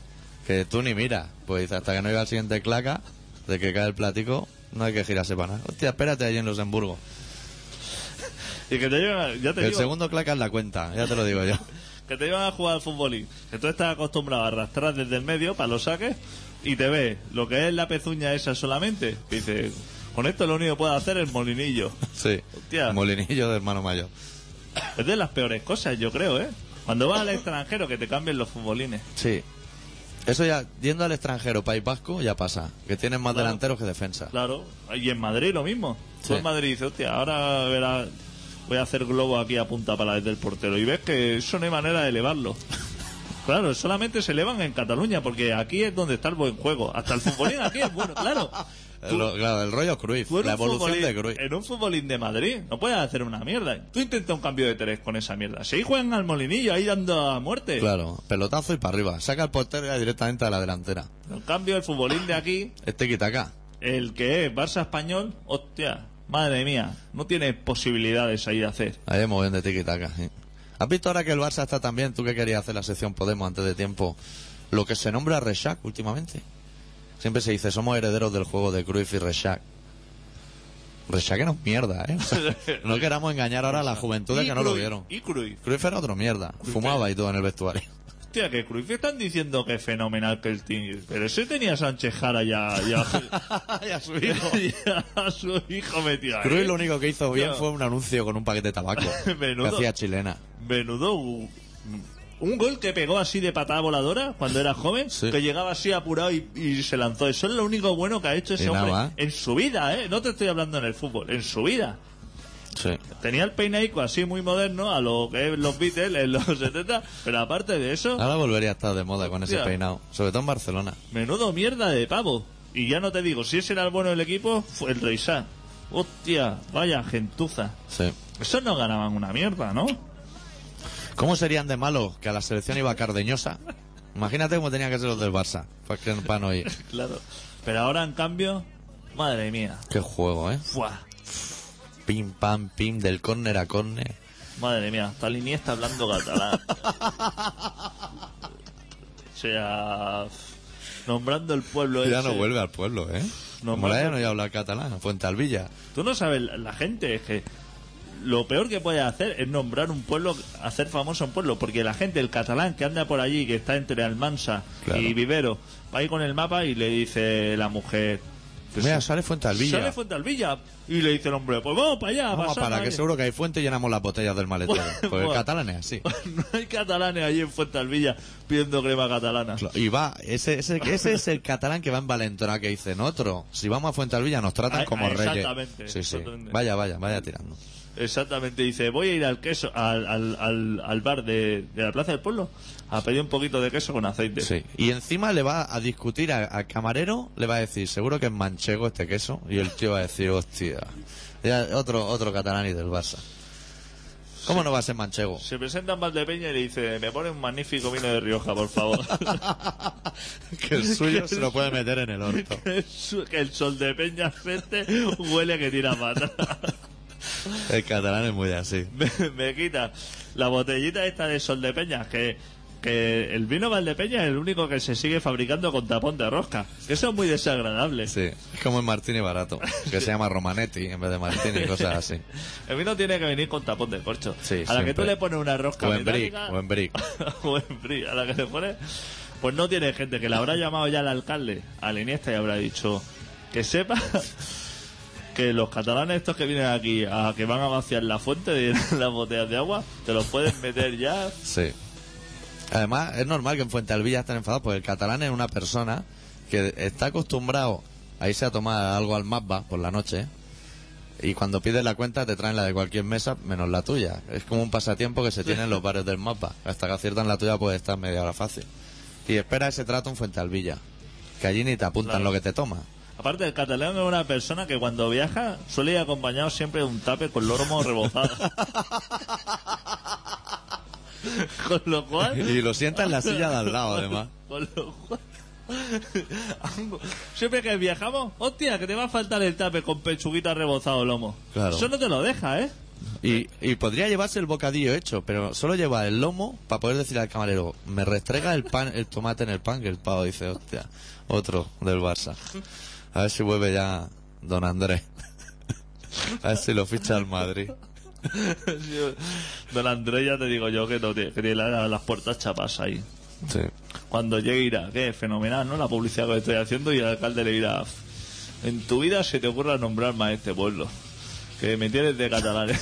S1: que tú ni miras. Pues hasta que no llega el siguiente claca, de que cae el platico, no hay que girarse para nada. Hostia, espérate allí en Luxemburgo.
S2: Y que te llevan, ya te
S1: El
S2: digo,
S1: segundo claca es la cuenta, ya te lo digo yo. <laughs>
S2: que te llevan a jugar al futbolín. Que tú estás acostumbrado a arrastrar desde el medio para los saques y te ves lo que es la pezuña esa solamente. Y dices, con esto lo único que puedo hacer es molinillo. <laughs>
S1: Sí.
S2: Hostia.
S1: Molinillo de hermano mayor.
S2: Es de las peores cosas, yo creo, ¿eh? Cuando vas al extranjero que te cambien los futbolines.
S1: Sí. Eso ya, yendo al extranjero, País Vasco, ya pasa. Que tienen más
S2: Claro.
S1: delanteros que defensa.
S2: Claro, y en Madrid lo mismo. Tú
S1: Sí.
S2: en Madrid dices, hostia, ahora verás, voy a hacer globo aquí a punta para desde el portero. Y ves que eso no hay manera de elevarlo. <laughs> Claro, solamente se elevan en Cataluña, porque aquí es donde está el buen juego. Hasta el futbolín aquí es bueno, claro. <laughs> Tú-
S1: El, ro- claro, el rollo Cruyff, la evolución
S2: futbolín-
S1: de Cruyff.
S2: En un futbolín de Madrid no puedes hacer una mierda. Tú intenta un cambio de tres con esa mierda. Si ahí juegan al molinillo, ahí dando a muerte.
S1: Claro, pelotazo y para arriba. Saca el portero directamente a la delantera.
S2: En cambio, el futbolín de aquí,
S1: Este quita acá.
S2: el que es Barça español, hostia, madre mía, no tiene posibilidades ahí de hacer.
S1: Ahí hemos bien de tiki-taka, sí. ¿Has visto ahora que el Barça está también, tú que querías hacer la sección Podemos antes de tiempo, lo que se nombra Reshak últimamente? Siempre se dice, somos herederos del juego de Cruyff y Reshak. Reshak era un mierda, ¿eh? O <laughs> sea, no queramos engañar ahora a la juventud de que no lo vieron.
S2: Y Cruyff.
S1: Cruyff era otro mierda. Fumaba y todo en el vestuario.
S2: Hostia, que Cruyff están diciendo que es fenomenal que el team. Pero ese tenía a Sánchez Jara ya. ya, <laughs>
S1: y a su hijo. <laughs>
S2: a su hijo metido ahí.
S1: Cruyff lo único que hizo bien fue un anuncio con un paquete de tabaco. <laughs> que
S2: Menudo.
S1: hacía chilena.
S2: Menudo. Un, gol que pegó así de patada voladora cuando era joven,
S1: Sí.
S2: que llegaba así apurado y, y se lanzó. Eso es lo único bueno que ha hecho ese
S1: Y
S2: hombre en su vida, ¿eh? No te estoy hablando en el fútbol, en su vida.
S1: Sí.
S2: Tenía el peinaico así muy moderno a lo que es los Beatles en los <laughs> 70, pero aparte de eso,
S1: Ahora volvería a estar de moda con ese peinado. Sobre todo en Barcelona.
S2: menudo mierda de pavo. Y ya no te digo, si ese era el bueno del equipo, fue el Reisá. Hostia, vaya gentuza.
S1: Sí.
S2: Esos no ganaban una mierda, ¿no?
S1: ¿Cómo serían de malos que a la selección iba Cardeñosa? Imagínate cómo tenían que ser los del Barça. Para, que, para no ir. <laughs>
S2: Claro. Pero ahora, en cambio, madre mía.
S1: Qué juego, ¿eh?
S2: Fuah.
S1: Pim, pam, pim, del córner a córner.
S2: Madre mía, la está hablando catalán. o sea, nombrando el pueblo
S1: Ya
S2: ese.
S1: no vuelve al pueblo, ¿eh?
S2: No
S1: ya
S2: vuelve.
S1: no iba a hablar catalán. Fuente Alvilla.
S2: Tú no sabes, la- gente es que lo peor que puede hacer es nombrar un pueblo, hacer famoso un pueblo, porque la gente, el catalán que anda por allí, que está entre Almansa
S1: Claro.
S2: y Vivero, va ahí con el mapa y le dice la mujer... pues,
S1: Mira, sale Fuente Alvilla.
S2: Sale Fuente Alvilla. Y le dice el hombre, pues vamos para allá.
S1: Vamos para que
S2: ahí".
S1: seguro que hay fuente y llenamos las botellas del maletero. Porque el
S2: Buah.
S1: catalán es así.
S2: no hay catalanes allí en Fuente Alvilla pidiendo crema catalana.
S1: Y va, ese, ese, ese es el catalán que va en Valentona que dice, nosotros, si vamos a Fuente Alvilla nos tratan
S2: Ah,
S1: como
S2: ah,
S1: reyes.
S2: exactamente,
S1: Sí, sí. Vaya, vaya, vaya tirando.
S2: Exactamente, dice, voy a ir al queso, al, al, al, al bar de, de la Plaza del Pueblo a pedir un poquito de queso con aceite.
S1: Sí. Y encima le va a discutir a- al camarero, le va a decir, seguro que es manchego este queso. Y el tío va a decir, hostia. Ya, otro, otro catalán y del Barça. ¿Cómo no va a ser manchego?
S2: Se presenta en Valdepeña y le dice, me pone un magnífico vino de Rioja, por favor. <laughs>
S1: que el suyo se lo puede meter en el orto. <laughs>
S2: que, el sol de Peña frente huele que tira pata.
S1: El catalán es muy así. <laughs>
S2: me, me quita la botellita esta de sol de Peña, que que el vino Valdepeña es el único que se sigue fabricando con tapón de rosca. Eso es muy desagradable.
S1: Sí, es como el Martini barato, que se llama Romanetti en vez de Martini, cosas así.
S2: El vino tiene que venir con tapón de corcho.
S1: Sí,
S2: a la que tú le pones una rosca
S1: O en brick,
S2: metálica-
S1: o en brick.
S2: o <laughs> en brick, a la que le pones... Pues no tiene gente que le habrá llamado ya al alcalde, al Iniesta, y habrá dicho que sepa <laughs> que los catalanes estos que vienen aquí a que van a vaciar la fuente de <laughs> las botellas de agua, te los pueden meter ya.
S1: Sí. Además, es normal que en Fuente Alvilla estén enfadados, porque el catalán es una persona que está acostumbrado a irse a tomar algo al Mapba por la noche. Y cuando pides la cuenta te traen la de cualquier mesa menos la tuya. Es como un pasatiempo que se tiene en los bares del Mapba. Hasta que aciertan la tuya puede estar media hora fácil. Y espera ese trato en Fuente Alvilla. Que allí ni te apuntan
S2: Claro.
S1: lo que te toma.
S2: Aparte, el catalán es una persona que cuando viaja suele ir acompañado siempre de un tape con lomo rebozado. <laughs> <laughs> con lo cual...
S1: Y lo sienta en la silla de al lado, además. <laughs>
S2: Con lo cual... <laughs> Siempre que viajamos, hostia, que te va a faltar el tape con pechuguita rebozado lomo.
S1: Claro.
S2: Eso no te lo deja, ¿eh?
S1: Y, y podría llevarse el bocadillo hecho, pero solo lleva el lomo para poder decir al camarero, me restrega el pan, el tomate en el pan, que el pavo dice, hostia, otro del Barça. A ver si vuelve ya don Andrés. A ver si lo ficha al Madrid. <laughs>
S2: Don Andrés, ya te digo yo que, no que tiene la- las puertas chapas ahí.
S1: Sí.
S2: Cuando llegue irá, que fenomenal, ¿no? La publicidad que estoy haciendo y el alcalde le dirá, en tu vida se te ocurra nombrarme a este pueblo, que me tienes de catalán. <coughs>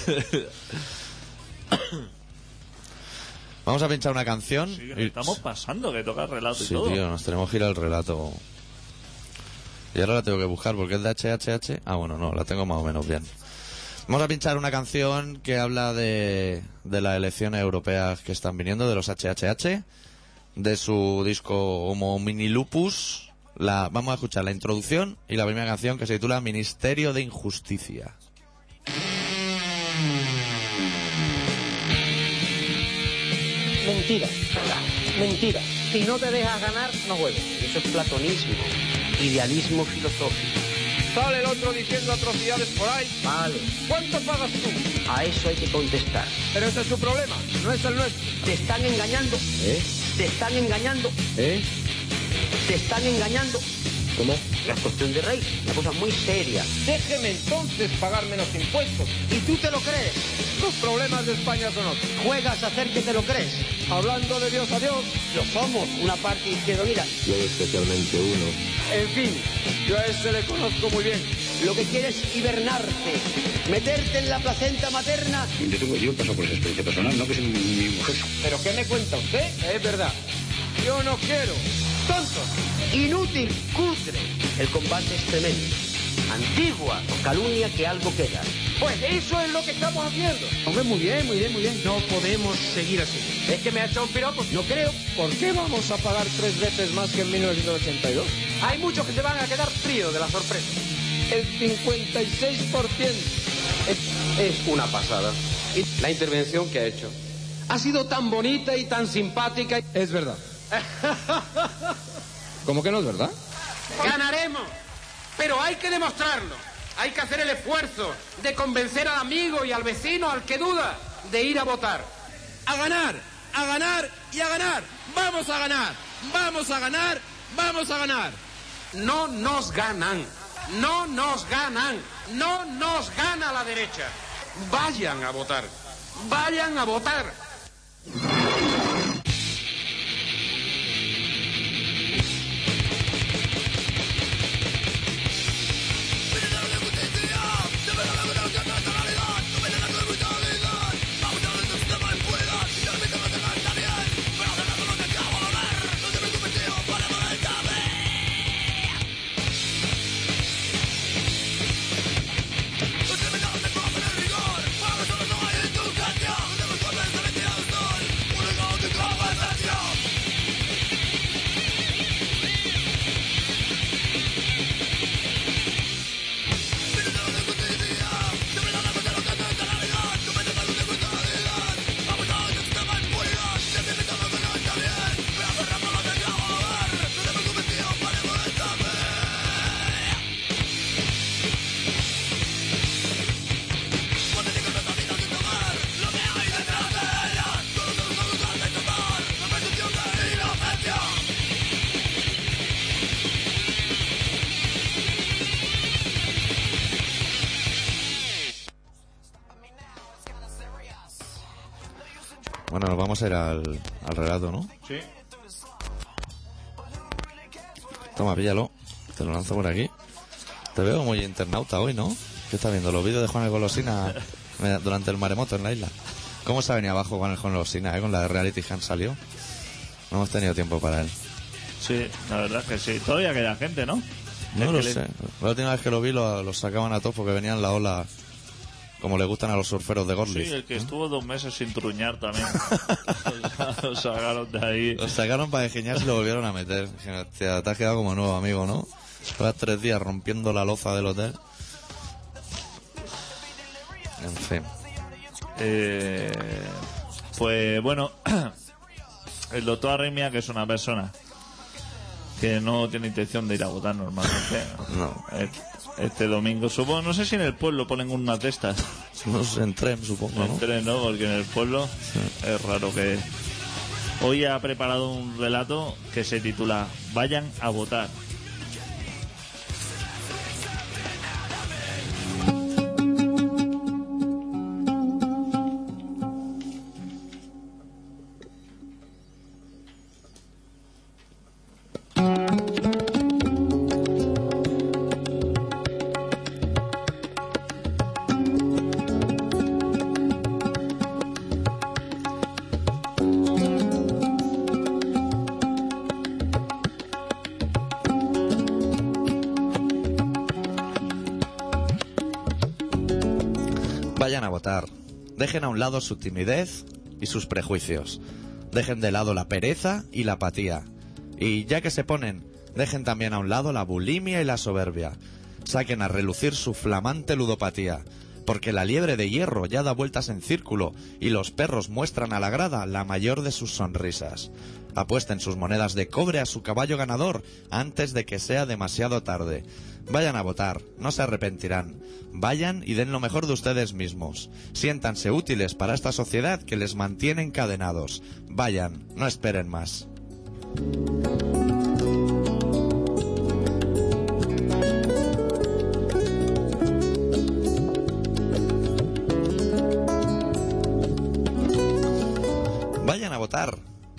S1: Vamos a pinchar una canción.
S2: Sí, que nos
S1: y-
S2: estamos pasando, que toca relato y
S1: Sí,
S2: todo.
S1: tío, nos tenemos que ir al relato. Y ahora la tengo que buscar porque es de HHH. Ah, bueno, no, la tengo más o menos bien. Vamos a pinchar una canción que habla de, las elecciones europeas que están viniendo, de los HHH, de su disco Homo Mini Lupus. La, vamos a escuchar la introducción y la primera canción que se titula Ministerio de Injusticia.
S5: Mentira. Mentira. Si no te dejas ganar, no juegues. Eso es platonismo. Idealismo filosófico.
S6: Sale el otro diciendo atrocidades por ahí.
S5: Vale.
S6: ¿Cuánto pagas tú?
S5: A eso hay que contestar.
S6: Pero ese es su problema, no es el nuestro.
S5: Te están engañando.
S6: ¿Eh?
S5: Te están engañando.
S6: ¿Eh?
S5: Te están engañando.
S6: ¿Cómo?
S5: La cuestión de rey. Una cosa muy seria.
S6: Déjeme entonces pagar menos impuestos.
S5: ¿Y tú te lo crees?
S6: Los problemas de España son otros.
S5: Juegas a hacer que te lo crees.
S6: Hablando de Dios a Dios.
S5: Lo somos. Una parte izquierda. Mira,
S7: Yo especialmente uno.
S6: En fin, yo a ese le conozco muy bien.
S5: lo que quieres es hibernarte. Meterte en la placenta materna.
S7: Yo tengo yo pasado por esa experiencia personal, no que es mi, mi mujer.
S6: ¿Pero qué me cuenta usted? Es verdad. Yo no quiero. ¡Tontos!
S5: Inútil, cutre. El combate es tremendo. Antigua, calumnia que algo queda.
S6: Pues eso es lo que estamos haciendo. Hombre, muy bien, muy bien, muy bien. No podemos seguir así. ¿Es que me ha echado un piropo?
S5: No creo.
S6: ¿Por qué vamos a pagar tres veces más que en 1982? Hay muchos que se van a quedar fríos de la sorpresa. El 56% es, es una pasada. La intervención que ha hecho ha sido tan bonita y tan simpática. Es verdad. <laughs> ¿Cómo que no es verdad?
S8: Ganaremos, pero hay que demostrarlo. Hay que hacer el esfuerzo de convencer al amigo y al vecino, al que duda, de ir a votar. A ganar, a ganar y a ganar. Vamos a ganar, vamos a ganar, vamos a ganar. No nos ganan, no nos ganan, no nos gana la derecha. Vayan a votar, vayan a votar.
S1: Bueno, nos vamos a ir al, al relato, ¿no?
S2: Sí.
S1: Toma, píllalo. Te lo lanzo por aquí. Te veo muy internauta hoy, ¿no? ¿Qué estás viendo? Los vídeos de Juan el Golosina <laughs> durante el maremoto en la isla. ¿Cómo se ha venido abajo Juan el Golosina, eh? Con la de reality que han salido. No hemos tenido tiempo para él.
S2: Sí, la verdad es que sí. Todavía queda gente, ¿no?
S1: No
S2: Es
S1: lo
S2: le-
S1: sé. La última vez que lo vi lo, lo sacaban a todos porque venían la ola como le gustan a los surferos de
S2: Sí,
S1: Gorlitz.
S2: el que estuvo dos meses sin truñar también. <laughs> Lo sacaron de ahí.
S1: Lo sacaron para engañarse y lo volvieron a meter. Hostia, te has quedado como nuevo, amigo, ¿no? Llevas tres días rompiendo la loza del hotel. En fin.
S2: Eh, pues bueno, <clears throat> el doctor Arrimia, que es una persona que no tiene intención de ir a votar normalmente.
S1: No.
S2: Eh, Este domingo, supongo, no sé si en el pueblo ponen unas de estas. <laughs>
S1: No sé, en tren, supongo, ¿no?
S2: En tren, ¿no? Porque en el pueblo es raro que... Hoy ha preparado un relato que se titula Vayan a votar.
S1: Dejen a un lado su timidez y sus prejuicios. Dejen de lado la pereza y la apatía. Y ya que se ponen, dejen también a un lado la bulimia y la soberbia. Saquen a relucir su flamante ludopatía. Porque la liebre de hierro ya da vueltas en círculo y los perros muestran a la grada la mayor de sus sonrisas. Apuesten sus monedas de cobre a su caballo ganador antes de que sea demasiado tarde. Vayan a votar, no se arrepentirán. Vayan y den lo mejor de ustedes mismos. Siéntanse útiles para esta sociedad que les mantiene encadenados. Vayan, no esperen más.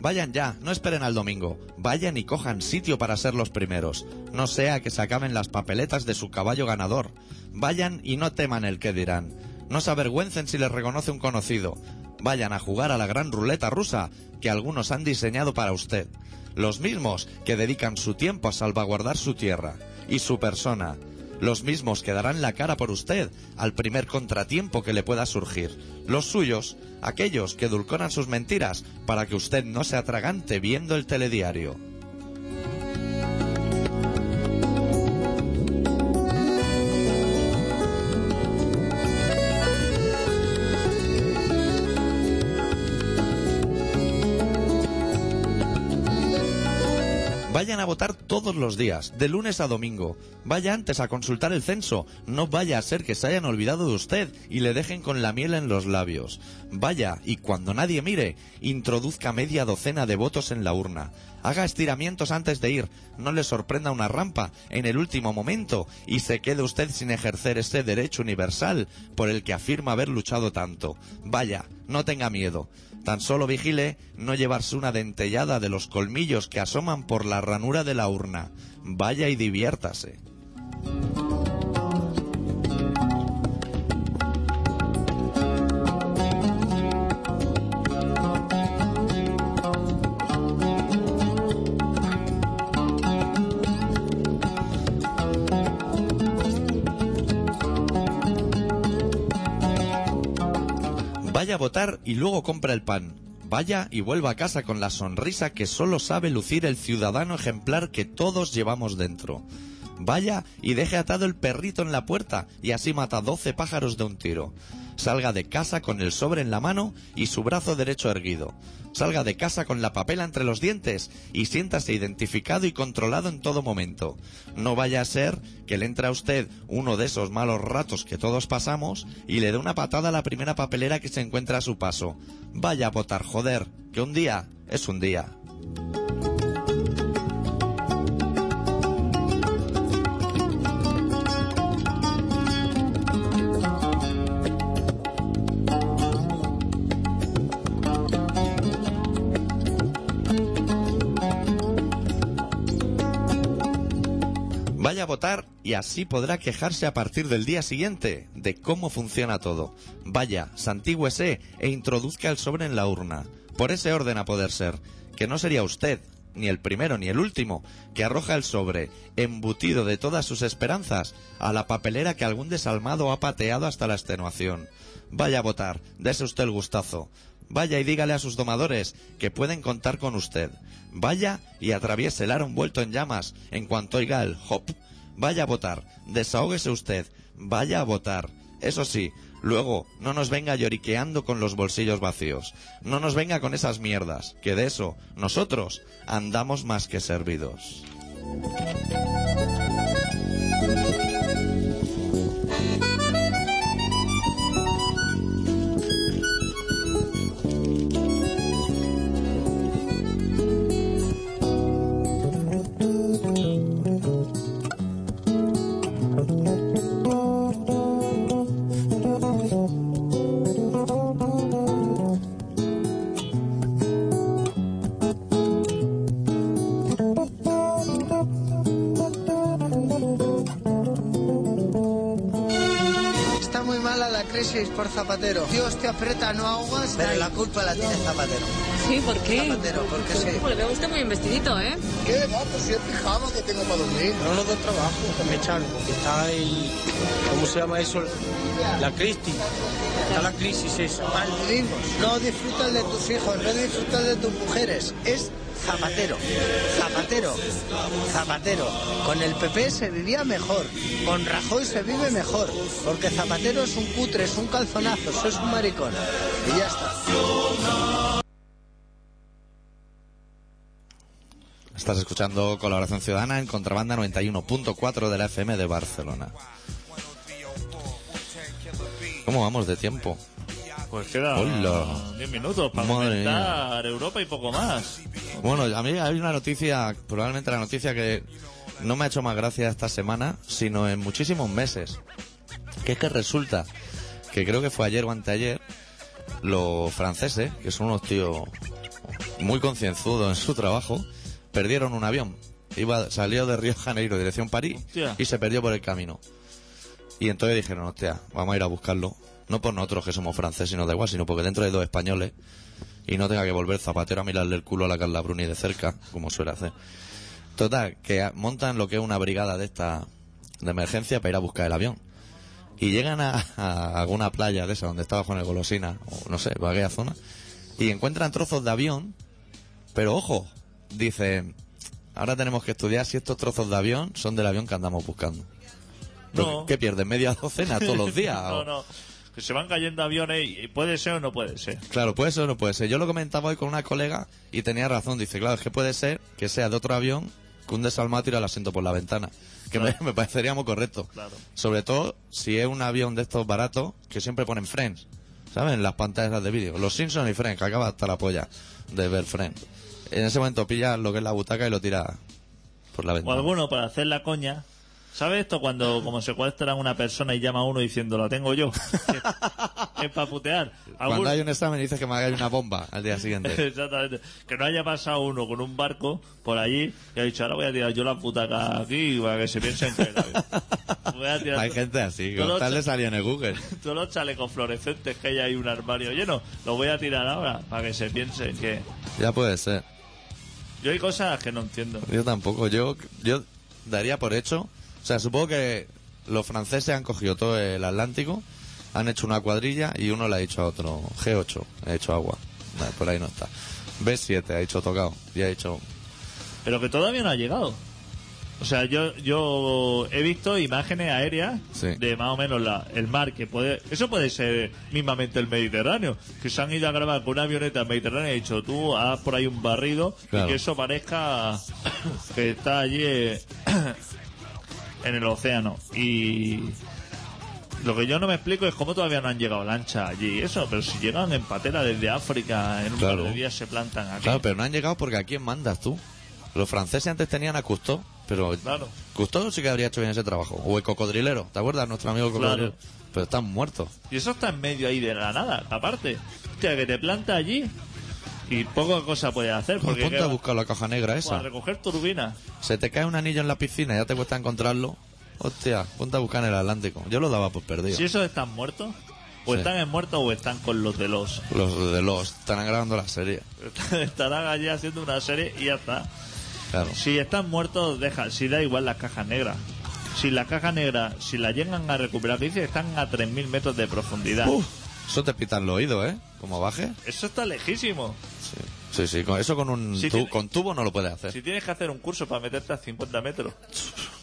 S1: Vayan ya, no esperen al domingo. Vayan y cojan sitio para ser los primeros. No sea que se acaben las papeletas de su caballo ganador. Vayan y no teman el que dirán. No se avergüencen si les reconoce un conocido. Vayan a jugar a la gran ruleta rusa que algunos han diseñado para usted. Los mismos que dedican su tiempo a salvaguardar su tierra y su persona. Los mismos que darán la cara por usted al primer contratiempo que le pueda surgir. Los suyos, aquellos que edulcoran sus mentiras para que usted no se atragante viendo el telediario. Vayan a votar todos los días, de lunes a domingo. Vaya antes a consultar el censo. No vaya a ser que se hayan olvidado de usted y le dejen con la miel en los labios. Vaya y cuando nadie mire, introduzca media docena de votos en la urna. Haga estiramientos antes de ir. No le sorprenda una rampa en el último momento y se quede usted sin ejercer ese derecho universal por el que afirma haber luchado tanto. Vaya, no tenga miedo. Tan solo vigile no llevarse una dentellada de los colmillos que asoman por la ranura de la urna. Vaya y diviértase. A votar y luego compra el pan. Vaya y vuelva a casa con la sonrisa que solo sabe lucir el ciudadano ejemplar que todos llevamos dentro. Vaya y deje atado el perrito en la puerta y así mata 12 pájaros de un tiro. Salga de casa con el sobre en la mano y su brazo derecho erguido. Salga de casa con la papela entre los dientes y siéntase identificado y controlado en todo momento. No vaya a ser que le entre a usted uno de esos malos ratos que todos pasamos y le dé una patada a la primera papelera que se encuentra a su paso. Vaya a votar, joder, que un día es un día. A votar y así podrá quejarse a partir del día siguiente de cómo funciona todo. Vaya, santígüese e introduzca el sobre en la urna. Por ese orden a poder ser, que no sería usted, ni el primero ni el último, que arroja el sobre, embutido de todas sus esperanzas, a la papelera que algún desalmado ha pateado hasta la extenuación. Vaya a votar, dese usted el gustazo. Vaya y dígale a sus domadores que pueden contar con usted. Vaya y atraviese el aro envuelto en llamas en cuanto oiga el hop. Vaya a votar, desahógese usted. Vaya a votar. Eso sí, luego no nos venga lloriqueando con los bolsillos vacíos. No nos venga con esas mierdas, que de eso nosotros andamos más que servidos.
S9: Zapatero. Dios te aprieta, no ahogas. Pero la culpa la tiene Zapatero.
S10: Sí, ¿por qué?
S9: Zapatero, porque sí.
S10: Le veo a usted muy investidito, ¿eh?
S9: ¿Qué? Va, pues si es pijama que tengo para dormir.
S6: No lo doy trabajo, que me echaron, porque está el... ¿Cómo se llama eso? La crisis. Está la crisis esa.
S9: Maldivimos. No disfrutas de tus hijos, no disfrutas de tus mujeres. Es Zapatero. Zapatero. Zapatero. Con el PP se vivía mejor. Con Rajoy se vive mejor. Porque Zapatero es un cutre, es un calzonazo, es un maricón. Y ya está.
S1: Estás escuchando Colaboración Ciudadana en Contrabanda 91.4 de la FM de Barcelona. ¿Cómo vamos de tiempo?
S2: Pues queda
S1: Hola.
S2: 10 minutos para
S1: Madre
S2: comentar Europa y poco más.
S1: Bueno, a mí hay una noticia, probablemente la noticia que no me ha hecho más gracia esta semana, sino en muchísimos meses. Que es que resulta que creo que fue ayer o anteayer, los franceses, que son unos tíos muy concienzudos en su trabajo, perdieron un avión. Iba, salió de Río de Janeiro, dirección París,
S2: Hostia.
S1: y se perdió por el camino. Y entonces dijeron, hostia, vamos a ir a buscarlo. No por nosotros que somos franceses y nos da igual, sino porque dentro hay dos españoles y no tenga que volver Zapatero a mirarle el culo a la Carla Bruni de cerca, como suele hacer. Total, que montan lo que es una brigada de esta de emergencia para ir a buscar el avión. Y llegan a, a alguna playa de esa donde estaba Juan el Golosina, o no sé, por aquella zona, y encuentran trozos de avión, pero ojo, dicen, ahora tenemos que estudiar si estos trozos de avión son del avión que andamos buscando.
S2: No.
S1: ¿Qué pierden? ¿Media docena todos los <laughs> días?
S2: no, no. Que se van cayendo aviones y puede ser o no puede ser.
S1: Claro, puede ser o no puede ser. Yo lo comentaba hoy con una colega y tenía razón. Dice, claro, es que puede ser que sea de otro avión que un desalmado tira el asiento por la ventana. Que me, me parecería muy correcto.
S2: Claro.
S1: Sobre todo si es un avión de estos baratos que siempre ponen Friends. ¿Saben? En las pantallas de vídeo. Los Simpsons y Friends, que acaba hasta la polla de ver Friends. En ese momento pillas lo que es la butaca y lo tira por la
S2: O
S1: ventana.
S2: alguno para hacer la coña. ¿Sabes esto cuando como secuestran a una persona y llama a uno diciendo la tengo yo? <laughs> es para putear.
S1: Cuando hay un examen dices que me hagáis una bomba al día siguiente. <laughs>
S2: Exactamente. Que no haya pasado uno con un barco por allí y ha dicho, ahora voy a tirar yo la puta aquí para que se piensen que... Voy a tirar
S1: hay gente así. Con tal le salía en el Google. <laughs>
S2: todos los chalecos fluorescentes que hay ahí un armario lleno. Los voy a tirar ahora para que se piensen que...
S1: Ya puede ser.
S2: Yo hay cosas que no entiendo.
S1: Yo tampoco. Yo, yo daría por hecho. O sea, supongo que los franceses han cogido todo el Atlántico, han hecho una cuadrilla y uno le ha dicho a otro G8, ha hecho agua. Nah, por ahí no está. B7 ha dicho tocado y ha dicho.
S2: Pero que todavía no ha llegado. O sea, yo yo he visto imágenes aéreas
S1: Sí.
S2: de más o menos la, el mar que puede... Eso puede ser mismamente el Mediterráneo. Que se han ido a grabar con una avioneta al Mediterráneo y he dicho, tú haz por ahí un barrido
S1: Claro.
S2: y que eso parezca <coughs> que está allí eh, en el océano. Y lo que yo no me explico es cómo todavía no han llegado lanchas allí. Eso, pero si llegan en patera desde África, en un
S1: Claro.
S2: par de días se plantan aquí.
S1: Claro, pero no han llegado porque a quién mandas tú. Los franceses antes tenían a Cousteau, pero
S2: Claro.
S1: Cousteau sí que habría hecho bien ese trabajo. O el cocodrilero, ¿te acuerdas? Nuestro amigo cocodrilero. Pero están muertos.
S2: Y eso está en medio ahí de la nada, aparte. Hostia, que te planta allí Y poca cosa puedes hacer. Porque
S1: ponte
S2: ¿qué
S1: a buscar la caja negra esa.
S2: a recoger turbina.
S1: Se te cae un anillo en la piscina y ya te cuesta encontrarlo. Hostia, ponte a buscar en el Atlántico. Yo lo daba por perdido.
S2: Si esos están muertos, o
S1: Sí.
S2: están en muertos o están con los de los. <laughs>
S1: Los de los estarán grabando la serie.
S2: Estarán allí haciendo una serie y ya está.
S1: Claro.
S2: Si están muertos, deja. Si da igual las cajas negras. Si las cajas negras, si las llegan a recuperar, dice que están a 3.000 metros de profundidad.
S1: Uf, eso te pitan los oídos, ¿eh? Como baje.
S2: Eso está lejísimo.
S1: Sí, sí, con eso con un tu-
S2: tiene-
S1: con tubo no lo puedes hacer.
S2: Si tienes que hacer un curso para meterte a 50 metros.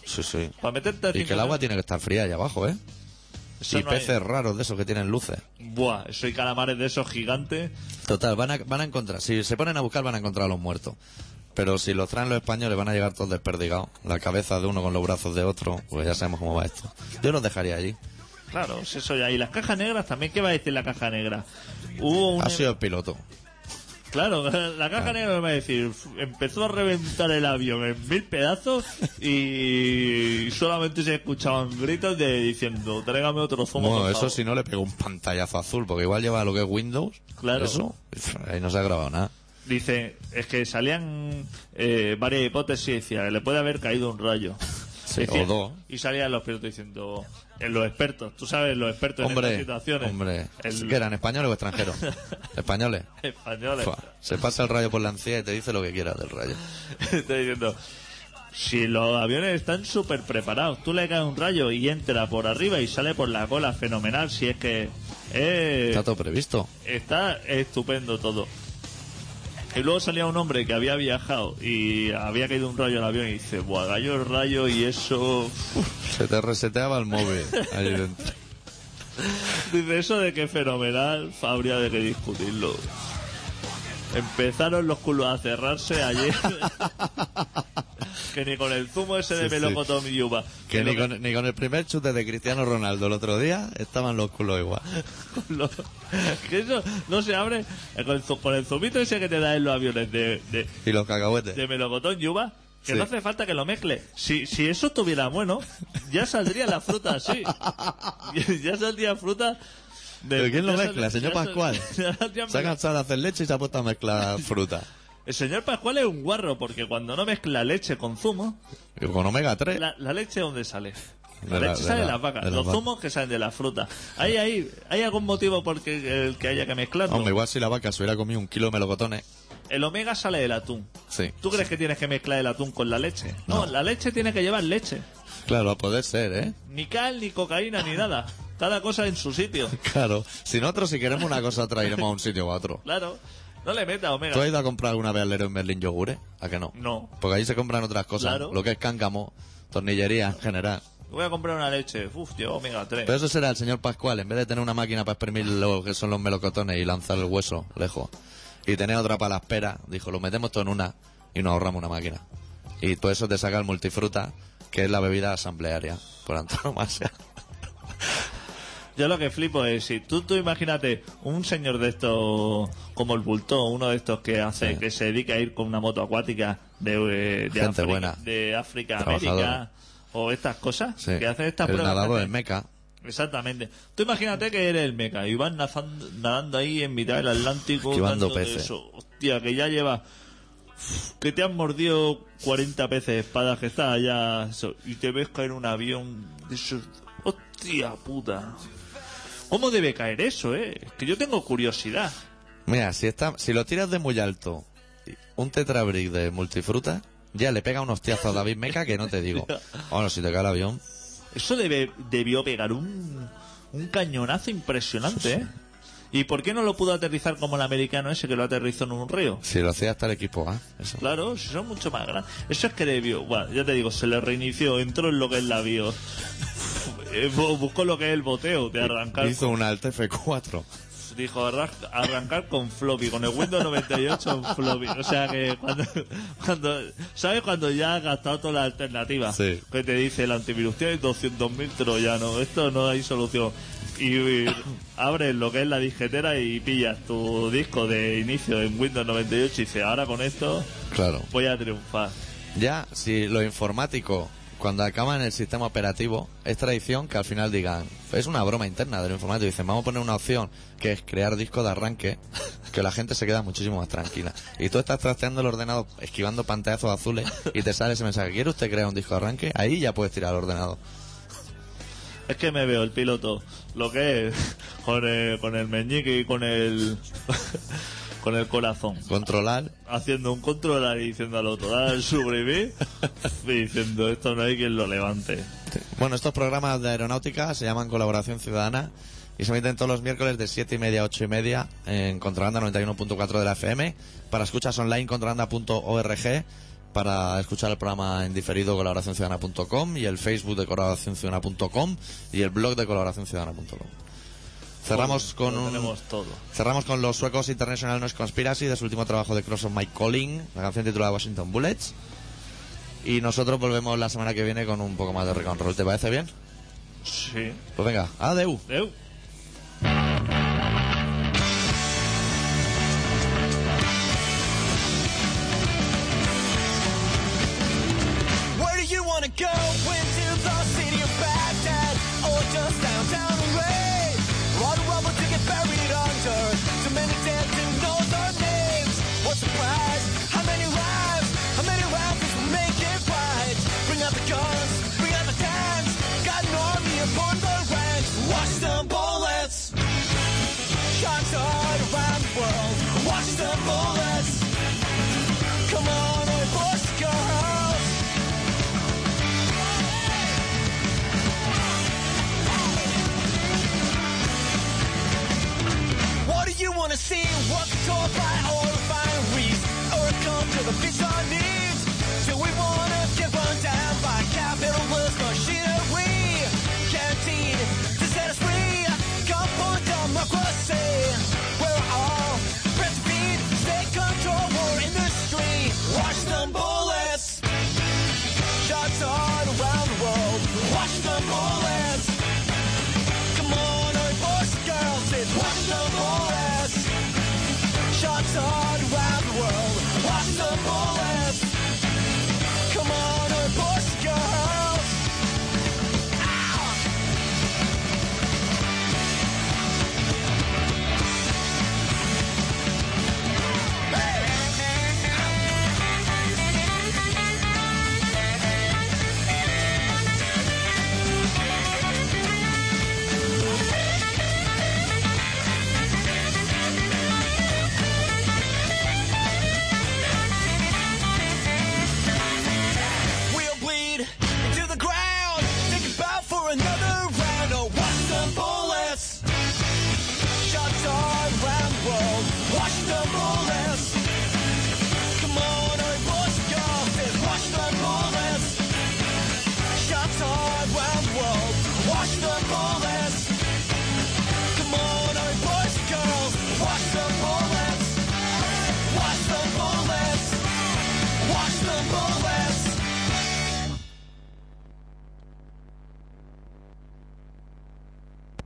S1: Sí, sí.
S2: Para meterte a 50
S1: Y que el agua tiene que estar fría allá abajo, ¿eh?
S2: Eso
S1: y
S2: no hay-
S1: peces raros de esos que tienen luces.
S2: Buah, eso hay calamares de esos gigantes.
S1: Total, van a, van a encontrar, si se ponen a buscar van a encontrar a los muertos. Pero si los traen los españoles van a llegar todos desperdigados. La cabeza de uno con los brazos de otro, pues ya sabemos cómo va esto. Yo los dejaría allí.
S2: Claro, si eso ya. Y las cajas negras también, ¿qué va a decir la caja negra? Hubo un.
S1: Ha sido el piloto.
S2: Claro, <laughs> la caja negra me va a decir, empezó a reventar el avión en mil pedazos y solamente se escuchaban gritos de diciendo, tráigame otro zumo.
S1: Bueno,
S2: por
S1: eso
S2: favor".
S1: si no le pego un pantallazo azul, porque igual lleva lo que es Windows.
S2: Claro.
S1: Eso, ahí no se ha grabado nada.
S2: Dice, es que salían eh, varias hipótesis, decía, le puede haber caído un rayo.
S1: Sí,
S2: Decía-
S1: o dos.
S2: Y salían los pilotos diciendo, en los expertos, tú sabes, los expertos en
S1: Hombre,
S2: estas situaciones.
S1: hombre.
S2: El-
S1: ¿Qué eran, españoles o extranjeros? <laughs> españoles.
S2: Españoles.
S1: Fua, Se pasa el rayo por la encía y te dice lo que quiera del rayo. <laughs>
S2: Estoy diciendo, si los aviones están súper preparados, tú le caes un rayo y entra por arriba y sale por la cola, fenomenal. Si es que eh,
S1: Está todo previsto.
S2: está estupendo todo. Y luego salía un hombre que había viajado y había caído un rayo al avión y dice, buah, cayó el rayo y eso...
S1: Se te reseteaba el móvil ahí dentro.
S2: Dice, eso de que fenomenal, habría de que discutirlo. Empezaron los culos a cerrarse ayer. <laughs> que ni con el zumo ese de
S1: Sí,
S2: melocotón y uva.
S1: Que ni con, ni con el primer chute de Cristiano Ronaldo el otro día estaban los culos igual. <laughs> <laughs>
S2: Que eso no se abre eh, con el, con el zumito ese que te da en los aviones de, de,
S1: Y los cacahuetes.
S2: de melocotón y uva que
S1: Sí.
S2: no hace falta que lo mezcle si, si eso estuviera bueno ya saldría la fruta así <laughs> ya saldría fruta de,
S1: ¿Pero quién lo
S2: sal-
S1: mezcla? ¿Señor
S2: sal-
S1: Pascual? Se ha cansado de hacer leche y se ha puesto a mezclar fruta.
S2: El señor Pascual es un guarro porque cuando no mezcla leche con zumo
S1: Y con omega 3.
S2: la, la leche dónde sale la leche
S1: de
S2: sale de
S1: la-
S2: las vacas
S1: de las
S2: los
S1: vacas.
S2: zumos que salen de la fruta ¿Hay, hay, ¿hay algún motivo por el que haya que mezclarlo?
S1: Hombre, igual si la vaca se hubiera comido un kilo de melocotones.
S2: el omega sale del atún
S1: Sí.
S2: ¿Tú crees que tienes que mezclar el atún con la leche? No, la leche tiene que llevar leche.
S1: Claro, a poder ser, ¿eh?
S2: Ni cal, ni cocaína, ni nada. Cada cosa en su sitio. <laughs>
S1: Claro. Si nosotros, si queremos una cosa, otra iremos a un sitio u otro.
S2: Claro. No le metas omega.
S1: ¿Tú has ido a comprar alguna vez al Leroy Merlin yogures? ¿A que no?
S2: No.
S1: Porque ahí se compran otras cosas.
S2: Claro.
S1: Lo que es cáncamo, tornillería en general.
S2: Voy a comprar una leche. Uf, lleva omega 3.
S1: Pero eso será el señor Pascual, en vez de tener una máquina para exprimir lo que son los melocotones y lanzar el hueso lejos, y tener otra para la espera, dijo, lo metemos todo en una y nos ahorramos una máquina. Y todo eso te saca el multifruta, que es la bebida asamblearia, por antonomasia.
S2: Yo lo que flipo es, si tú, tú imagínate un señor de estos, como el Bulto, uno de estos que hace,
S1: Sí.
S2: que se dedica a ir con una moto acuática de, eh, de
S1: Gente buena.
S2: de África. América, o estas cosas,
S1: Sí.
S2: que hacen estas
S1: el
S2: pruebas.
S1: nadador en Meca.
S2: Exactamente. Tú imagínate que eres el meca y vas nadando, nadando ahí en mitad del Atlántico.
S1: Esquivando
S2: dando de
S1: peces.
S2: Eso. Hostia, que ya lleva que te han mordido 40 peces espadas que estás allá eso, y te ves caer un avión de esos. Hostia puta. ¿Cómo debe caer eso, eh? Es que yo tengo curiosidad.
S1: Mira, si, está, si lo tiras de muy alto, un tetrabric de multifruta, ya le pega unos hostiazo a David Meca que no te digo. <laughs> Bueno, si te cae el avión,
S2: Eso debe, debió pegar un, un cañonazo impresionante, ¿eh? ¿Y por qué no lo pudo aterrizar como el americano ese que lo aterrizó en un río?
S1: si lo hacía hasta el equipo A, eso.
S2: Claro, si son mucho más grandes. Eso es que debió, bueno, ya te digo, se le reinició, entró en lo que es la bio. <laughs> Eh, bu- Buscó lo que es el boteo de arrancar.
S1: Hizo un Alt F4.
S2: Dijo arra- arrancar con floppy, con el Windows 98 en floppy. O sea que cuando, cuando ¿sabes cuando ya has gastado todas las alternativas?
S1: Sí.
S2: Que te dice el antivirus tiene 200.000 troyanos, esto no hay solución. Y, y abres lo que es la disquetera y pillas tu disco de inicio en Windows 98 y dices, ahora con esto
S1: Claro.
S2: voy a triunfar.
S1: Ya, si los informáticos, cuando acaban el sistema operativo, es tradición que al final digan, es una broma interna del informático, dicen, vamos a poner una opción que es crear disco de arranque, que la gente se queda muchísimo más tranquila. Y tú estás trasteando el ordenador, esquivando pantallazos azules, y te sale ese mensaje, ¿quiere usted crear un disco de arranque? Ahí ya puedes tirar el ordenador.
S11: Es que me veo el piloto, lo que es, con el, con el meñique y con el, con el corazón.
S1: Controlar.
S11: Haciendo un controlar y diciendo al otro, dale al suprimir, y diciendo, esto no hay quien lo levante.
S1: Bueno, estos programas de aeronáutica se llaman Colaboración Ciudadana y se emiten todos los miércoles de 7 y media a 8 y media en Contrabanda 91.4 de la FM. Para escuchas online, contrabanda.org. Para escuchar el programa en diferido, colaboracionciudadana.com y el Facebook de colaboracionciudadana.com y el blog de colaboracionciudadana.com. Cerramos con un,
S11: tenemos todo.
S1: cerramos con los suecos International Noise Conspiracy de su último trabajo de Cross of My Calling, la canción titulada Washington Bullets. Y nosotros volvemos la semana que viene con un poco más de rock and roll. ¿Te parece bien?
S11: Sí.
S1: Pues venga, adeu.
S11: Eu.
S12: Fiz